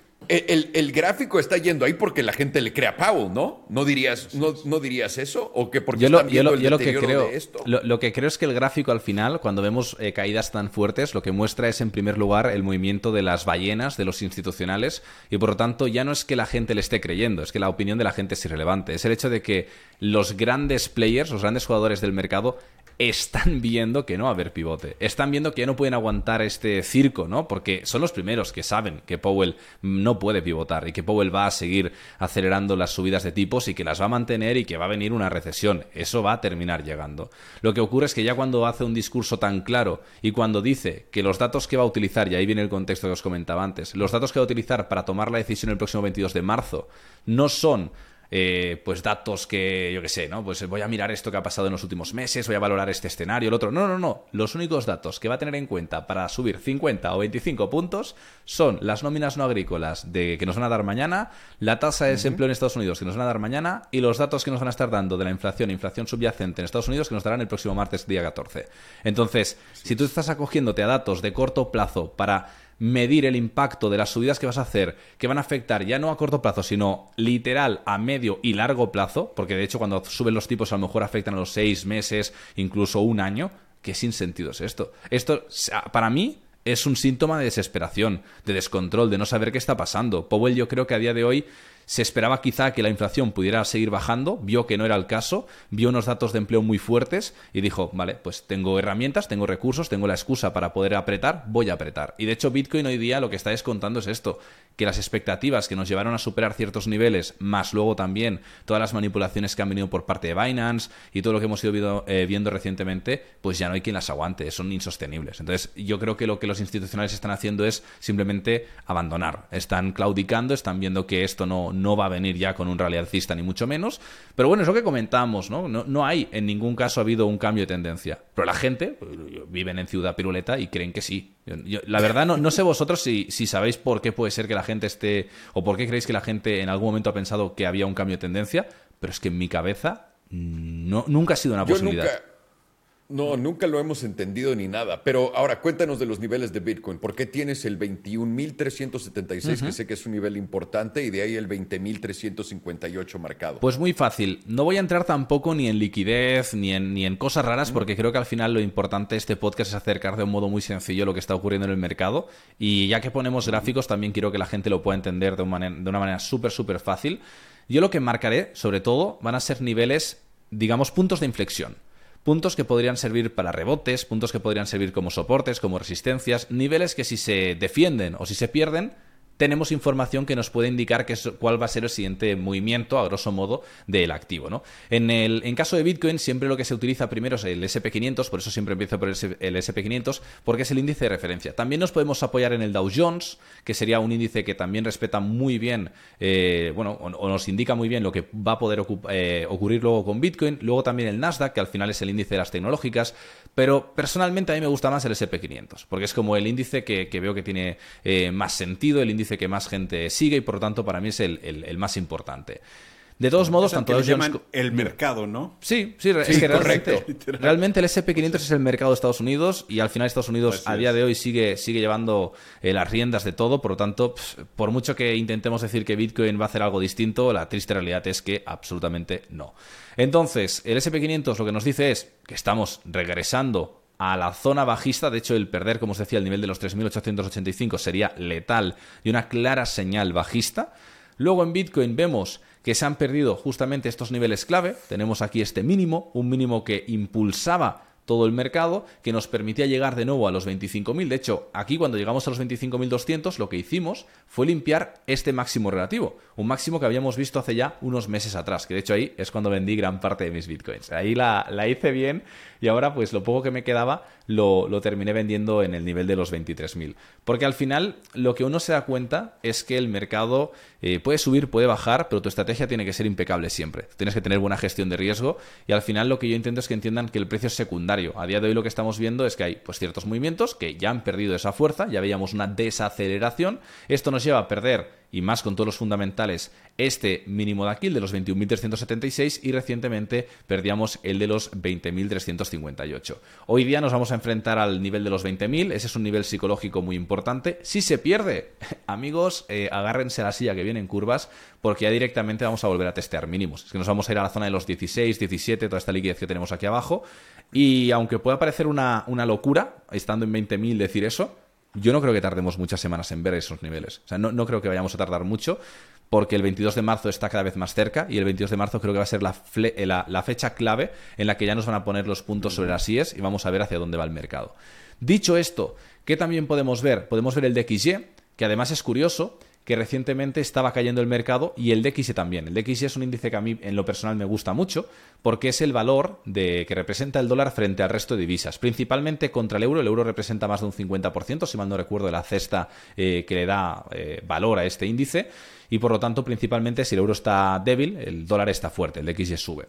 gráfico está yendo ahí porque la gente le crea a Powell, ¿no? ¿No dirías, no, dirías eso? ¿O que porque yo lo, que creo, Lo, que creo es que el gráfico al final, cuando vemos eh, caídas tan fuertes, lo que muestra es en primer lugar el movimiento de las ballenas, de los institucionales, y por lo tanto ya no es que la gente le esté creyendo, es que la opinión de la gente es irrelevante. Es el hecho de que los grandes players, los grandes jugadores del mercado, están viendo que no va a haber pivote. Están viendo que ya no pueden aguantar este circo, ¿no? Porque son los primeros que saben que Powell no puede pivotar y que Powell va a seguir acelerando las subidas de tipos y que las va a mantener y que va a venir una recesión. Eso va a terminar llegando. Lo que ocurre es que ya cuando hace un discurso tan claro y cuando dice que los datos que va a utilizar, y ahí viene el contexto que os comentaba antes, los datos que va a utilizar para tomar la decisión el próximo 22 de marzo no son eh, pues datos que, yo qué sé, ¿no? Pues voy a mirar esto que ha pasado en los últimos meses, voy a valorar este escenario, el otro. No, no, no. Los únicos datos que va a tener en cuenta para subir 50 o 25 puntos son las nóminas no agrícolas de, que nos van a dar mañana, la tasa de desempleo en Estados Unidos que nos van a dar mañana y los datos que nos van a estar dando de la inflación, inflación subyacente en Estados Unidos que nos darán el próximo martes, día 14. Entonces, si tú estás acogiéndote a datos de corto plazo para medir el impacto de las subidas que vas a hacer, que van a afectar ya no a corto plazo, sino literal a medio y largo plazo, porque de hecho cuando suben los tipos a lo mejor afectan a los seis meses, incluso un año, ¿qué sin sentido es esto? Esto, para mí, es un síntoma de desesperación, de descontrol, de no saber qué está pasando. Powell yo creo que a día de hoy se esperaba quizá que la inflación pudiera seguir bajando, vio que no era el caso, vio unos datos de empleo muy fuertes y dijo, vale, pues tengo herramientas, tengo recursos, tengo la excusa para poder apretar, voy a apretar. Y de hecho Bitcoin hoy día lo que está descontando es esto, que las expectativas que nos llevaron a superar ciertos niveles, más luego también todas las manipulaciones que han venido por parte de Binance y todo lo que hemos ido eh, viendo recientemente, pues ya no hay quien las aguante, son insostenibles. Entonces yo creo que lo que los institucionales están haciendo es simplemente abandonar, están claudicando, están viendo que esto no no va a venir ya con un rally alcista ni mucho menos. Pero bueno, es lo que comentamos, ¿no? No, hay en ningún caso ha habido un cambio de tendencia. Pero la gente pues, viven en Ciudad Piruleta y creen que sí. La verdad no, no sé vosotros si, si, sabéis por qué puede ser que la gente esté o por qué creéis que la gente en algún momento ha pensado que había un cambio de tendencia, pero es que en mi cabeza mm, no, nunca ha sido una posibilidad. No, nunca lo hemos entendido ni nada. Pero ahora cuéntanos de los niveles de Bitcoin. ¿Por qué tienes el 21.376, que sé que es un nivel importante, y de ahí el 20.358 marcado? Pues muy fácil. No voy a entrar tampoco ni en liquidez ni en, ni en cosas raras, porque creo que al final lo importante de este podcast es acercar de un modo muy sencillo lo que está ocurriendo en el mercado. Y ya que ponemos gráficos, también quiero que la gente lo pueda entender de, de una manera súper, súper fácil. Yo lo que marcaré, sobre todo, van a ser niveles, digamos, puntos de inflexión puntos que podrían servir para rebotes, puntos que podrían servir como soportes, como resistencias, niveles que si se defienden o si se pierden, tenemos información que nos puede indicar que cuál va a ser el siguiente movimiento, a grosso modo, del activo. ¿no? En, el, en caso de Bitcoin, siempre lo que se utiliza primero es el SP500, por eso siempre empiezo por el, SP500, porque es el índice de referencia. También nos podemos apoyar en el Dow Jones, que sería un índice que también respeta muy bien, eh, bueno, o, nos indica muy bien lo que va a poder eh, ocurrir luego con Bitcoin. Luego también el Nasdaq, que al final es el índice de las tecnológicas. Pero personalmente a mí me gusta más el SP500, porque es como el índice que, veo que tiene eh, más sentido, el índice dice que más gente sigue y por lo tanto para mí es el, más importante. De todos modos, tanto llaman el mercado, ¿no? Sí, sí, es que realmente, realmente, el SP500 es el mercado de Estados Unidos y al final Estados Unidos a día de hoy sigue, sigue llevando eh, las riendas de todo, por lo tanto, por mucho que intentemos decir que Bitcoin va a hacer algo distinto, la triste realidad es que absolutamente no. Entonces, el SP500 lo que nos dice es que estamos regresando a la zona bajista. De hecho, el perder, como os decía, el nivel de los 3.885 sería letal y una clara señal bajista. Luego en Bitcoin vemos que se han perdido justamente estos niveles clave. Tenemos aquí este mínimo, un mínimo que impulsaba todo el mercado, que nos permitía llegar de nuevo a los 25.000. De hecho, aquí cuando llegamos a los 25.200, lo que hicimos fue limpiar este máximo relativo, un máximo que habíamos visto hace ya unos meses atrás, que de hecho ahí es cuando vendí gran parte de mis bitcoins. Ahí la, la hice bien y ahora pues lo poco que me quedaba lo, terminé vendiendo en el nivel de los 23.000. Porque al final lo que uno se da cuenta es que el mercado eh, puede subir, puede bajar, pero tu estrategia tiene que ser impecable siempre. Tienes que tener buena gestión de riesgo y al final lo que yo intento es que entiendan que el precio es secundario. A día de hoy lo que estamos viendo es que hay pues ciertos movimientos que ya han perdido esa fuerza, ya veíamos una desaceleración. Esto nos lleva a perder y más con todos los fundamentales, este mínimo de aquí, el de los 21.376, y recientemente perdíamos el de los 20.358. Hoy día nos vamos a enfrentar al nivel de los 20.000, ese es un nivel psicológico muy importante. Si se pierde, amigos, eh, agárrense a la silla que viene en curvas, porque ya directamente vamos a volver a testear mínimos. Es que nos vamos a ir a la zona de los 16, 17, toda esta liquidez que tenemos aquí abajo, y aunque pueda parecer una, una locura, estando en 20.000 decir eso, yo no creo que tardemos muchas semanas en ver esos niveles. O sea, no, no creo que vayamos a tardar mucho porque el 22 de marzo está cada vez más cerca y el 22 de marzo creo que va a ser eh, la, la, fecha clave en la que ya nos van a poner los puntos sobre las IES y vamos a ver hacia dónde va el mercado. Dicho esto, ¿qué también podemos ver? Podemos ver el DXY, que además es curioso que recientemente estaba cayendo el mercado y el DXY también. El DXY es un índice que a mí en lo personal me gusta mucho porque es el valor de, que representa el dólar frente al resto de divisas, principalmente contra el euro. El euro representa más de un 50%, si mal no recuerdo, de la cesta eh, que le da eh, valor a este índice y por lo tanto principalmente si el euro está débil, el dólar está fuerte, el DXY sube.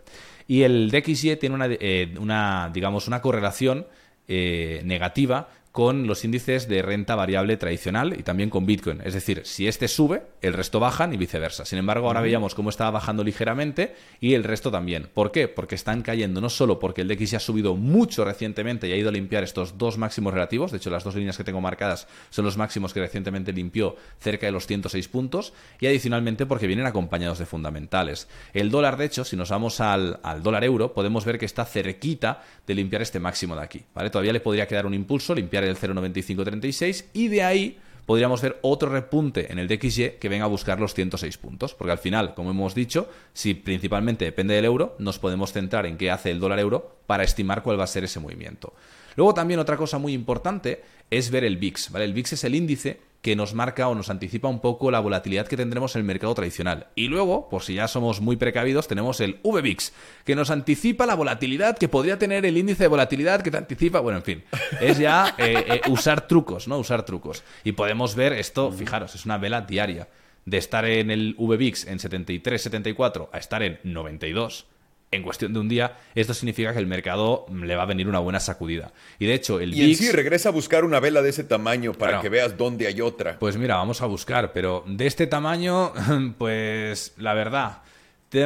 Y el DXY tiene una, eh, una digamos, una correlación negativa con los índices de renta variable tradicional y también con Bitcoin. Es decir, si este sube, el resto bajan y viceversa. Sin embargo, ahora veíamos cómo estaba bajando ligeramente y el resto también. ¿Por qué? Porque están cayendo no solo porque el DXY ha subido mucho recientemente y ha ido a limpiar estos dos máximos relativos, de hecho las dos líneas que tengo marcadas son los máximos que recientemente limpió cerca de los 106 puntos, y adicionalmente porque vienen acompañados de fundamentales. El dólar, de hecho, si nos vamos al, al dólar euro, podemos ver que está cerquita de limpiar este máximo de aquí. ¿vale? Todavía le podría quedar un impulso, limpiar el 0,9536 y de ahí podríamos ver otro repunte en el DXY que venga a buscar los 106 puntos, porque al final, como hemos dicho, si principalmente depende del euro, nos podemos centrar en qué hace el dólar euro para estimar cuál va a ser ese movimiento. Luego también otra cosa muy importante es ver el VIX, ¿vale? El VIX es el índice que nos marca o nos anticipa un poco la volatilidad que tendremos en el mercado tradicional. Y luego, por si ya somos muy precavidos, tenemos el VVIX, que nos anticipa la volatilidad que podría tener el índice de volatilidad que te anticipa, bueno, en fin, es ya eh, eh, usar trucos, ¿no? Usar trucos. Y podemos ver esto, fijaros, es una vela diaria. De estar en el VVIX en 73, 74 a estar en 92 en cuestión de un día, esto significa que el mercado le va a venir una buena sacudida. Y de hecho, el y sí, regresa a buscar una vela de ese tamaño para que veas dónde hay otra. Pues mira, vamos a buscar, pero de este tamaño, pues la verdad,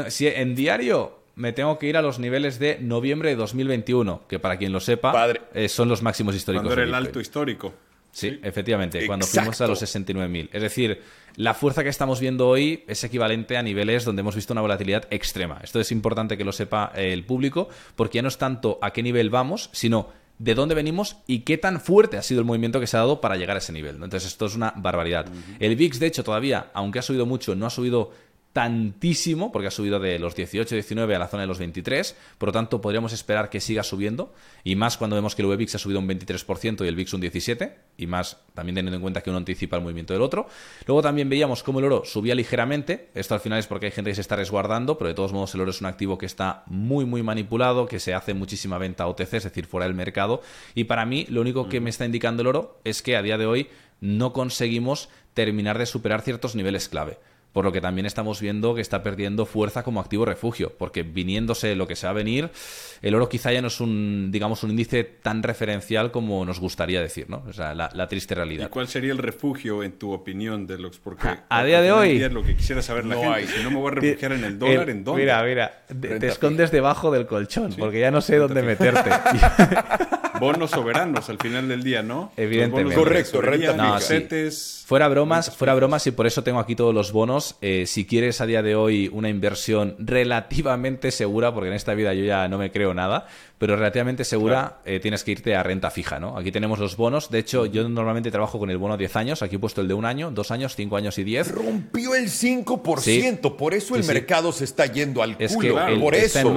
si en diario me tengo que ir a los niveles de noviembre de 2021, que para quien lo sepa, eh, son los máximos históricos. Cuando era el alto histórico. Sí, efectivamente, cuando fuimos a los 69.000. Es decir, la fuerza que estamos viendo hoy es equivalente a niveles donde hemos visto una volatilidad extrema. Esto es importante que lo sepa el público, porque ya no es tanto a qué nivel vamos, sino de dónde venimos y qué tan fuerte ha sido el movimiento que se ha dado para llegar a ese nivel. Entonces, esto es una barbaridad. El VIX, de hecho, todavía, aunque ha subido mucho, no ha subido tantísimo, porque ha subido de los 18, 19 a la zona de los 23, por lo tanto podríamos esperar que siga subiendo, y más cuando vemos que el VIX ha subido un 23% y el VIX un 17%, y más también teniendo en cuenta que uno anticipa el movimiento del otro. Luego también veíamos cómo el oro subía ligeramente, esto al final es porque hay gente que se está resguardando, pero de todos modos el oro es un activo que está muy muy manipulado, que se hace muchísima venta OTC, es decir, fuera del mercado, y para mí lo único que me está indicando el oro es que a día de hoy no conseguimos terminar de superar ciertos niveles clave por lo que también estamos viendo que está perdiendo fuerza como activo refugio, porque viniéndose lo que se va a venir, el oro quizá ya no es un, digamos, un índice tan referencial como nos gustaría decir, ¿no? O sea, la, triste realidad. ¿Y cuál sería el refugio, en tu opinión, de los porque a, día de hoy lo que quisiera saber la gente, si no me voy a refugiar en el dólar, ¿en dónde? Mira, mira, te, escondes debajo del colchón, porque ya no sé dónde meterte. bonos soberanos al final del día, ¿no? Evidentemente. Correcto, renta no, Fuera bromas, fuera bromas y por eso tengo aquí todos los bonos. Eh, si quieres a día de hoy una inversión relativamente segura, porque en esta vida yo ya no me creo nada, pero relativamente segura, eh, tienes que irte a renta fija, ¿no? Aquí tenemos los bonos. De hecho, yo normalmente trabajo con el bono 10 años. Aquí he puesto el de un año, dos años, cinco años y 10. Rompió el 5%. Por eso el mercado se está yendo al es culo. Que por, eso,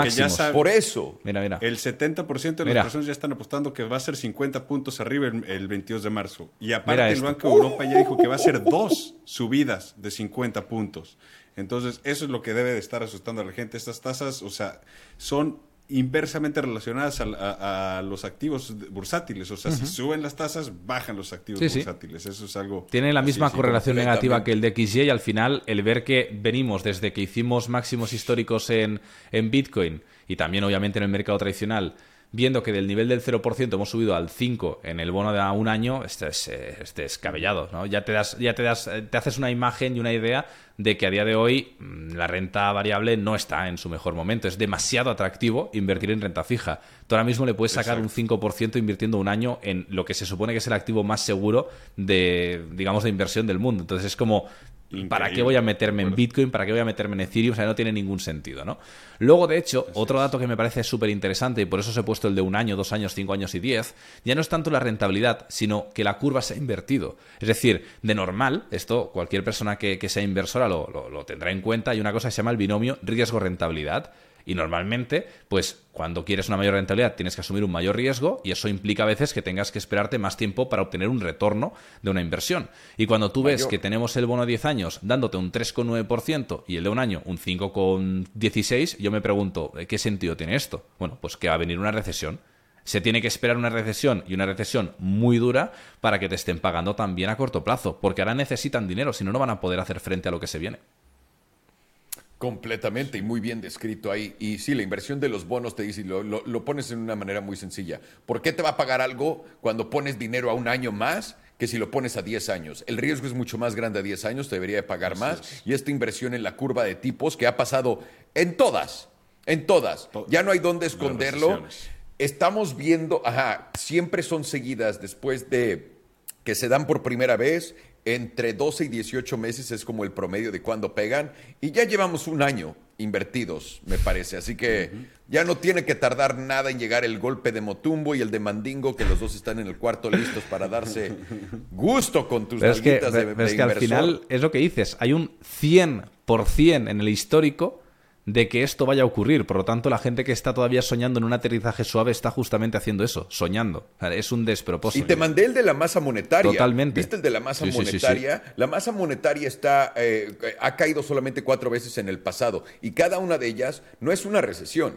por eso. Mira, mira. El 70% de las personas ya están apostando que va a ser 50 puntos arriba el, 22 de marzo. Y aparte el Banco de Europa ya dijo que va a ser dos subidas de 50 puntos. Entonces, eso es lo que debe de estar asustando a la gente. Estas tasas, o sea, son inversamente relacionadas a, los activos bursátiles. O sea, si suben las tasas, bajan los activos bursátiles. Eso es algo... Tiene la misma correlación negativa que el de XY y al final el ver que venimos desde que hicimos máximos históricos en, en Bitcoin y también obviamente en el mercado tradicional viendo que del nivel del 0% hemos subido al 5 en el bono de un año, este es, eh, este descabellado, ¿no? Ya te das, ya te das, eh, te haces una imagen y una idea de que a día de hoy mm, la renta variable no está en su mejor momento. Es demasiado atractivo invertir en renta fija. Tú ahora mismo le puedes sacar un 5% invirtiendo un año en lo que se supone que es el activo más seguro de, digamos, de inversión del mundo. Entonces es como ¿para qué voy a meterme en Bitcoin? ¿Para qué voy a meterme en Ethereum? O sea, no tiene ningún sentido, ¿no? Luego, de hecho, otro dato que me parece súper interesante, y por eso os he puesto el de un año, dos años, cinco años y diez, ya no es tanto la rentabilidad, sino que la curva se ha invertido. Es decir, de normal, esto cualquier persona que, sea inversora lo, lo tendrá en cuenta, hay una cosa que se llama el binomio riesgo-rentabilidad. Y normalmente, pues cuando quieres una mayor rentabilidad tienes que asumir un mayor riesgo y eso implica a veces que tengas que esperarte más tiempo para obtener un retorno de una inversión. Y cuando tú ves que tenemos el bono a 10 años dándote un 3,9% y el de un año un 5,16%, yo me pregunto, ¿qué sentido tiene esto? Bueno, pues que va a venir una recesión. Se tiene que esperar una recesión y una recesión muy dura para que te estén pagando también a corto plazo, porque ahora necesitan dinero, si no, no van a poder hacer frente a lo que se viene. Completamente y muy bien descrito ahí. Y sí, la inversión de los bonos te dice, lo, lo, pones en una manera muy sencilla. ¿Por qué te va a pagar algo cuando pones dinero a un año más que si lo pones a 10 años? El riesgo es mucho más grande a 10 años, te debería de pagar más. Y esta inversión en la curva de tipos que ha pasado en todas, en todas. Ya no hay dónde esconderlo. Estamos viendo, ajá, siempre son seguidas después de que se dan por primera vez entre 12 y 18 meses es como el promedio de cuando pegan y ya llevamos un año invertidos, me parece. Así que ya no tiene que tardar nada en llegar el golpe de Motumbo y el de Mandingo, que los dos están en el cuarto listos para darse gusto con tus es que, es que al final es lo que dices, hay un 100% en el histórico de que esto vaya a ocurrir. Por lo tanto, la gente que está todavía soñando en un aterrizaje suave está justamente haciendo eso, soñando. es un despropósito. Y te mandé el de la masa monetaria. Totalmente. ¿Viste el de la masa monetaria? la masa monetaria está, eh, ha caído solamente cuatro veces en el pasado. Y cada una de ellas no es una recesión,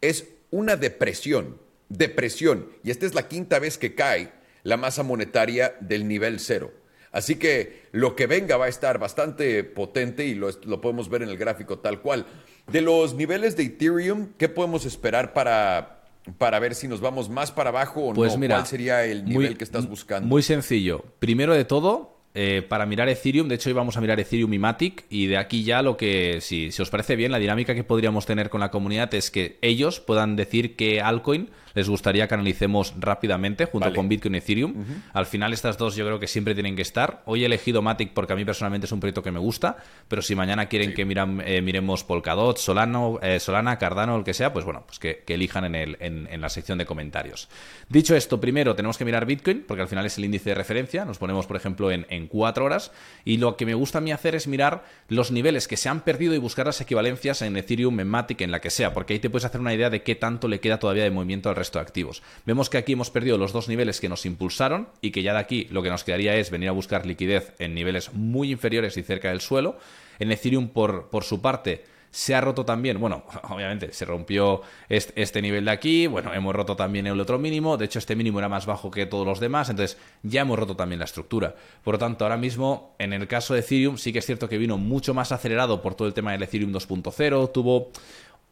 es una depresión. Depresión. Y esta es la quinta vez que cae la masa monetaria del nivel cero. Así que lo que venga va a estar bastante potente y lo, lo podemos ver en el gráfico tal cual. De los niveles de Ethereum, ¿qué podemos esperar para, para ver si nos vamos más para abajo o pues no? Mira, ¿Cuál sería el nivel que estás buscando? Muy sencillo. Primero de todo, eh, para mirar Ethereum, de hecho hoy vamos a mirar Ethereum y Matic y de aquí ya lo que, si, si, os parece bien, la dinámica que podríamos tener con la comunidad es que ellos puedan decir que altcoin les gustaría que analicemos rápidamente junto con Bitcoin y Ethereum. Al final estas dos yo creo que siempre tienen que estar. Hoy he elegido Matic porque a mí personalmente es un proyecto que me gusta, pero si mañana quieren que miran, eh, miremos Polkadot, Solano, eh, Solana, Cardano, el que sea, pues bueno, pues que, elijan en, el, en, la sección de comentarios. Dicho esto, primero tenemos que mirar Bitcoin porque al final es el índice de referencia. Nos ponemos, por ejemplo, en, en cuatro horas y lo que me gusta a mí hacer es mirar los niveles que se han perdido y buscar las equivalencias en Ethereum, en Matic, en la que sea, porque ahí te puedes hacer una idea de qué tanto le queda todavía de movimiento al resto activos. Vemos que aquí hemos perdido los dos niveles que nos impulsaron y que ya de aquí lo que nos quedaría es venir a buscar liquidez en niveles muy inferiores y cerca del suelo. En Ethereum, por, por su parte, se ha roto también, bueno, obviamente se rompió este, nivel de aquí, bueno, hemos roto también el otro mínimo, de hecho este mínimo era más bajo que todos los demás, entonces ya hemos roto también la estructura. Por lo tanto, ahora mismo, en el caso de Ethereum, sí que es cierto que vino mucho más acelerado por todo el tema del Ethereum 2.0, tuvo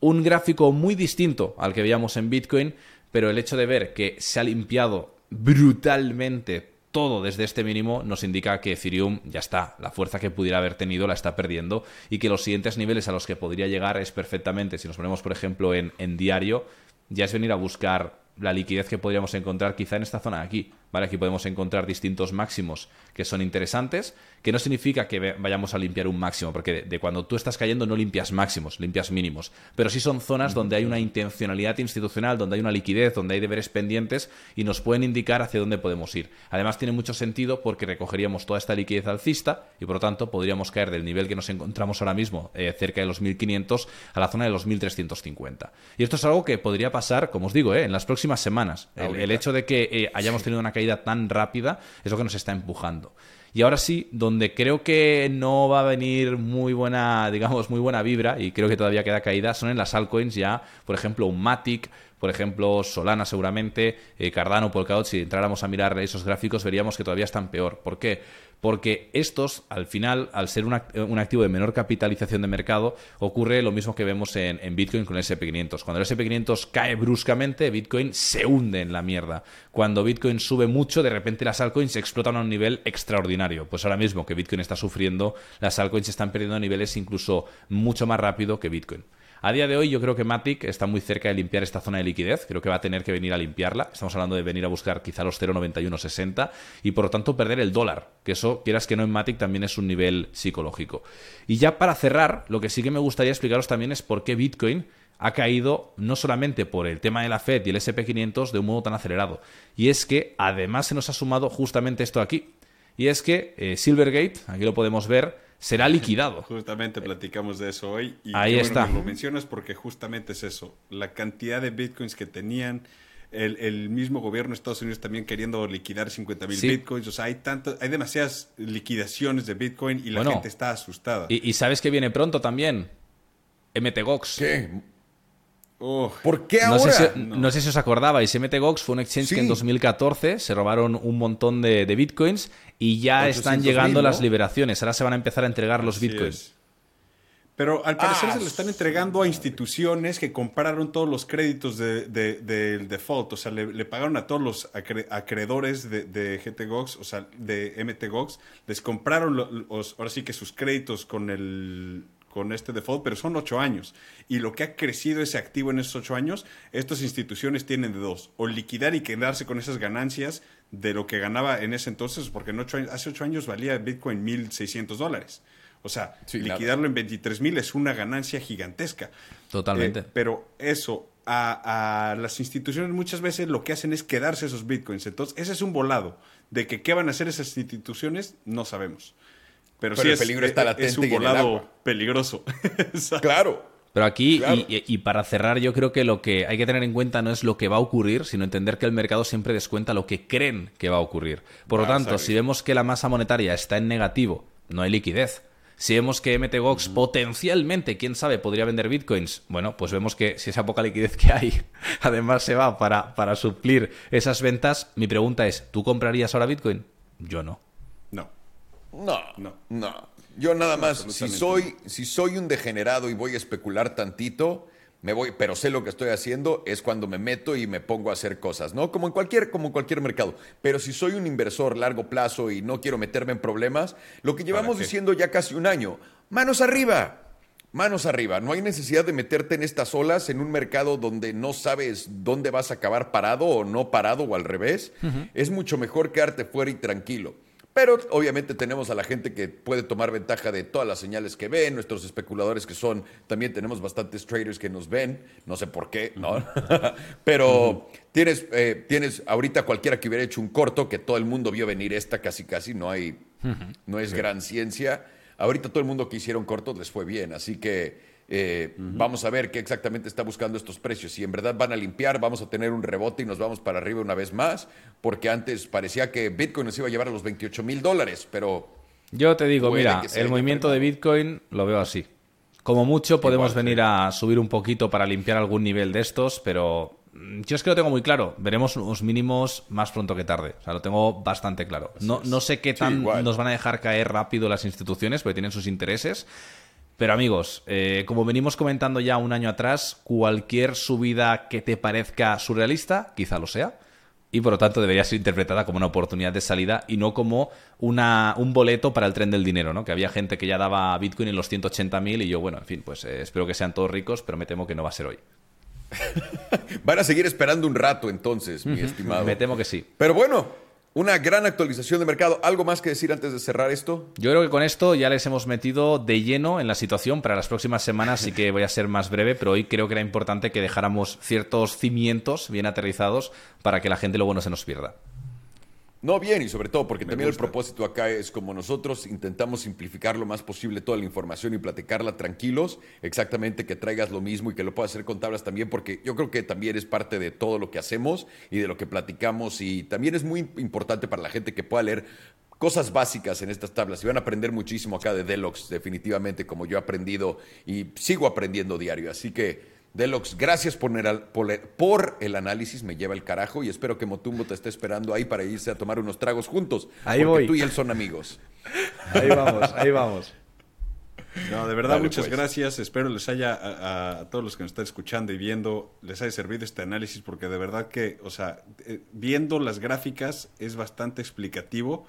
un gráfico muy distinto al que veíamos en Bitcoin, pero el hecho de ver que se ha limpiado brutalmente todo desde este mínimo nos indica que Ethereum ya está, la fuerza que pudiera haber tenido la está perdiendo y que los siguientes niveles a los que podría llegar es perfectamente, si nos ponemos por ejemplo en, en diario, ya es venir a buscar la liquidez que podríamos encontrar quizá en esta zona de aquí. ¿Vale? Aquí podemos encontrar distintos máximos que son interesantes, que no significa que vayamos a limpiar un máximo, porque de, cuando tú estás cayendo no limpias máximos, limpias mínimos. Pero sí son zonas donde hay una intencionalidad institucional, donde hay una liquidez, donde hay deberes pendientes y nos pueden indicar hacia dónde podemos ir. Además tiene mucho sentido porque recogeríamos toda esta liquidez alcista y por lo tanto podríamos caer del nivel que nos encontramos ahora mismo, eh, cerca de los 1500, a la zona de los 1350. Y esto es algo que podría pasar, como os digo, eh, en las próximas semanas. El, hecho de que eh, hayamos tenido una caída tan rápida es lo que nos está empujando. Y ahora sí, donde creo que no va a venir muy buena, digamos, muy buena vibra, y creo que todavía queda caída, son en las altcoins ya, por ejemplo, un Matic, por ejemplo, Solana seguramente, eh, Cardano, Polkadot, si entráramos a mirar esos gráficos veríamos que todavía están peor. ¿Por qué? Porque estos, al final, al ser un, activo de menor capitalización de mercado, ocurre lo mismo que vemos en, Bitcoin con el SP500. Cuando el SP500 cae bruscamente, Bitcoin se hunde en la mierda. Cuando Bitcoin sube mucho, de repente las altcoins explotan a un nivel extraordinario. Pues ahora mismo que Bitcoin está sufriendo, las altcoins están perdiendo niveles incluso mucho más rápido que Bitcoin. A día de hoy yo creo que Matic está muy cerca de limpiar esta zona de liquidez, creo que va a tener que venir a limpiarla, estamos hablando de venir a buscar quizá los 0,9160 y por lo tanto perder el dólar, que eso quieras que no en Matic también es un nivel psicológico. Y ya para cerrar, lo que sí que me gustaría explicaros también es por qué Bitcoin ha caído no solamente por el tema de la Fed y el SP500 de un modo tan acelerado, y es que además se nos ha sumado justamente esto aquí, y es que eh, Silvergate, aquí lo podemos ver, será liquidado. Justamente platicamos de eso hoy. Y Ahí está. lo mencionas porque justamente es eso. La cantidad de bitcoins que tenían, el, mismo gobierno de Estados Unidos también queriendo liquidar 50 mil bitcoins. O sea, hay, tanto, hay demasiadas liquidaciones de bitcoin y la gente está asustada. Y, y, sabes que viene pronto también. MTGOX. ¿Qué? ¿Por qué ahora? No sé, si, os acordabais, MTGOX fue un exchange que en 2014 se robaron un montón de, bitcoins y ya están llegando las liberaciones. Ahora se van a empezar a entregar los bitcoins. Pero al parecer ah, se lo están entregando a instituciones que compraron todos los créditos del default. O sea, le, pagaron a todos los acreedores de, de, GTGOX, o sea, de MTGOX. Les compraron ahora sí que sus créditos con el con este default, pero son ocho años. Y lo que ha crecido ese activo en esos ocho años, estas instituciones tienen de dos. O liquidar y quedarse con esas ganancias de lo que ganaba en ese entonces, porque en ocho hace ocho años valía Bitcoin 1.600 dólares. O sea, liquidarlo en 23 mil es una ganancia gigantesca. Totalmente. Eh, pero eso, a, a, las instituciones muchas veces lo que hacen es quedarse esos bitcoins. Entonces, ese es un volado. De que qué van a hacer esas instituciones, no sabemos. Pero, sí el peligro está latente es un volado peligroso. claro. Pero aquí, y, para cerrar, yo creo que lo que hay que tener en cuenta no es lo que va a ocurrir, sino entender que el mercado siempre descuenta lo que creen que va a ocurrir. Por lo tanto, si vemos que la masa monetaria está en negativo, no hay liquidez. Si vemos que MTGOX potencialmente, quién sabe, podría vender bitcoins, bueno, pues vemos que si esa poca liquidez que hay, además se va para, para suplir esas ventas, mi pregunta es, ¿tú comprarías ahora bitcoin? Yo no. No, no, no. Yo nada más, si soy, si soy un degenerado y voy a especular tantito, me voy, pero sé lo que estoy haciendo, es cuando me meto y me pongo a hacer cosas, ¿no? Como en cualquier, como en cualquier mercado. Pero si soy un inversor largo plazo y no quiero meterme en problemas, lo que llevamos diciendo ya casi un año, manos arriba. Manos arriba, no hay necesidad de meterte en estas olas en un mercado donde no sabes dónde vas a acabar parado o no parado o al revés. Es mucho mejor quedarte fuera y tranquilo. Pero obviamente tenemos a la gente que puede tomar ventaja de todas las señales que ven, nuestros especuladores que son, también tenemos bastantes traders que nos ven, no sé por qué, ¿no? Pero tienes, eh, tienes ahorita cualquiera que hubiera hecho un corto, que todo el mundo vio venir esta casi casi, no hay, no es gran ciencia. Ahorita todo el mundo que hicieron cortos les fue bien, así que eh, vamos a ver qué exactamente está buscando estos precios. Si en verdad van a limpiar, vamos a tener un rebote y nos vamos para arriba una vez más, porque antes parecía que Bitcoin nos iba a llevar a los 28 mil dólares, pero... Yo te digo, mira, el movimiento de Bitcoin lo veo así. Como mucho podemos venir a subir un poquito para limpiar algún nivel de estos, pero mm, yo es que lo tengo muy claro. Veremos unos mínimos más pronto que tarde. O sea, lo tengo bastante claro. No, no sé qué tan nos van a dejar caer rápido las instituciones, porque tienen sus intereses. Pero amigos, eh, como venimos comentando ya un año atrás, cualquier subida que te parezca surrealista, quizá lo sea, y por lo tanto debería ser interpretada como una oportunidad de salida y no como una, un boleto para el tren del dinero, ¿no? Que había gente que ya daba Bitcoin en los 180.000 y yo, bueno, en fin, pues eh, espero que sean todos ricos, pero me temo que no va a ser hoy. Van a seguir esperando un rato entonces, mi estimado. Me temo que sí. Pero bueno, una gran actualización de mercado. ¿Algo más que decir antes de cerrar esto? Yo creo que con esto ya les hemos metido de lleno en la situación para las próximas semanas, así que voy a ser más breve, pero hoy creo que era importante que dejáramos ciertos cimientos bien aterrizados para que la gente luego no se nos pierda. No, bien, y sobre todo porque también el propósito acá es como nosotros intentamos simplificar lo más posible toda la información y platicarla tranquilos, exactamente que traigas lo mismo y que lo puedas hacer con tablas también, porque yo creo que también es parte de todo lo que hacemos y de lo que platicamos y también es muy importante para la gente que pueda leer cosas básicas en estas tablas y van a aprender muchísimo acá de Deluxe, definitivamente, como yo he aprendido y sigo aprendiendo diario. Así que Deluxe, gracias por el, por, el, análisis, me lleva el carajo y espero que Motumbo te esté esperando ahí para irse a tomar unos tragos juntos. Ahí voy. Tú y él son amigos. Ahí vamos, ahí vamos. No, de verdad, muchas pues. gracias. Espero les haya, a, todos los que nos están escuchando y viendo, les haya servido este análisis porque de verdad que, o sea, eh, viendo las gráficas es bastante explicativo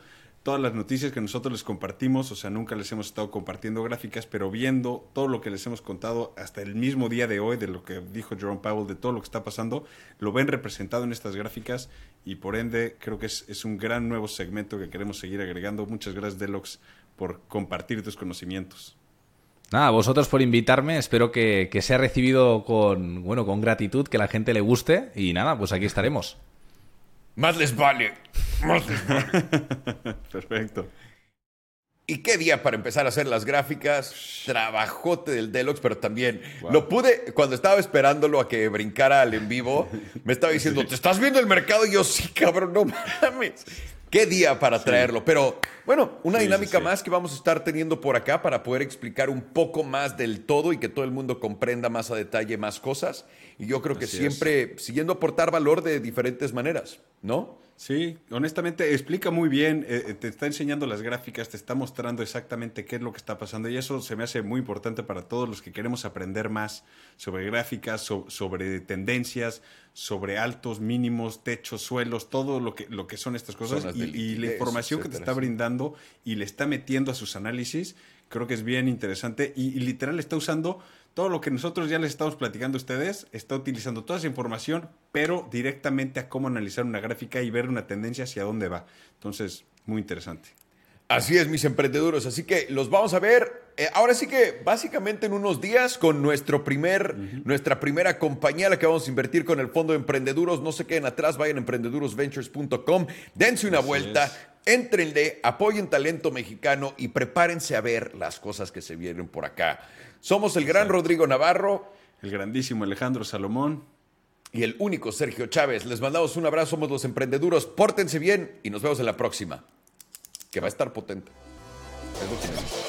todas las noticias que nosotros les compartimos, o sea, nunca les hemos estado compartiendo gráficas, pero viendo todo lo que les hemos contado hasta el mismo día de hoy, de lo que dijo Jerome Powell, de todo lo que está pasando, lo ven representado en estas gráficas y por ende creo que es, es un gran nuevo segmento que queremos seguir agregando. Muchas gracias, Delox, por compartir tus conocimientos. Nada, vosotros por invitarme, espero que, que sea recibido con, bueno, con gratitud, que la gente le guste y nada, pues aquí estaremos. Más les vale. Más les vale. Perfecto. ¿Y qué día para empezar a hacer las gráficas? Trabajote del Deluxe, pero también lo pude, cuando estaba esperándolo a que brincara al en vivo, me estaba diciendo, ¿te estás viendo el mercado? Y yo, sí, cabrón, no mames. Qué día para traerlo. Pero bueno, una dinámica más que vamos a estar teniendo por acá para poder explicar un poco más del todo y que todo el mundo comprenda más a detalle más cosas. Y yo creo que siempre siguiendo aportar valor de diferentes maneras, ¿no? Sí, honestamente explica muy bien, eh, eh, te está enseñando las gráficas, te está mostrando exactamente qué es lo que está pasando y eso se me hace muy importante para todos los que queremos aprender más sobre gráficas, sobre tendencias, sobre altos, mínimos, techos, suelos, todo lo que, lo que son estas cosas y, la información que te está brindando y le está metiendo a sus análisis, creo que es bien interesante y literal está usando todo lo que nosotros ya les estamos platicando a ustedes, está utilizando toda esa información, pero directamente a cómo analizar una gráfica y ver una tendencia hacia dónde va. Entonces, muy interesante. Así es, mis emprendedores. Así que los vamos a ver. Eh, ahora sí que básicamente en unos días con nuestro primer, nuestra primera compañía, la que vamos a invertir con el Fondo de Emprendeduros. No se queden atrás, vayan a emprendedurosventures.com, dense una vuelta, entrenle, apoyen talento mexicano y prepárense a ver las cosas que se vienen por acá. Somos el gran Rodrigo Navarro. El grandísimo Alejandro Salomón. Y el único Sergio Chávez. Les mandamos un abrazo, somos los emprendeduros. Pórtense bien y nos vemos en la próxima. Que va a estar potente. Es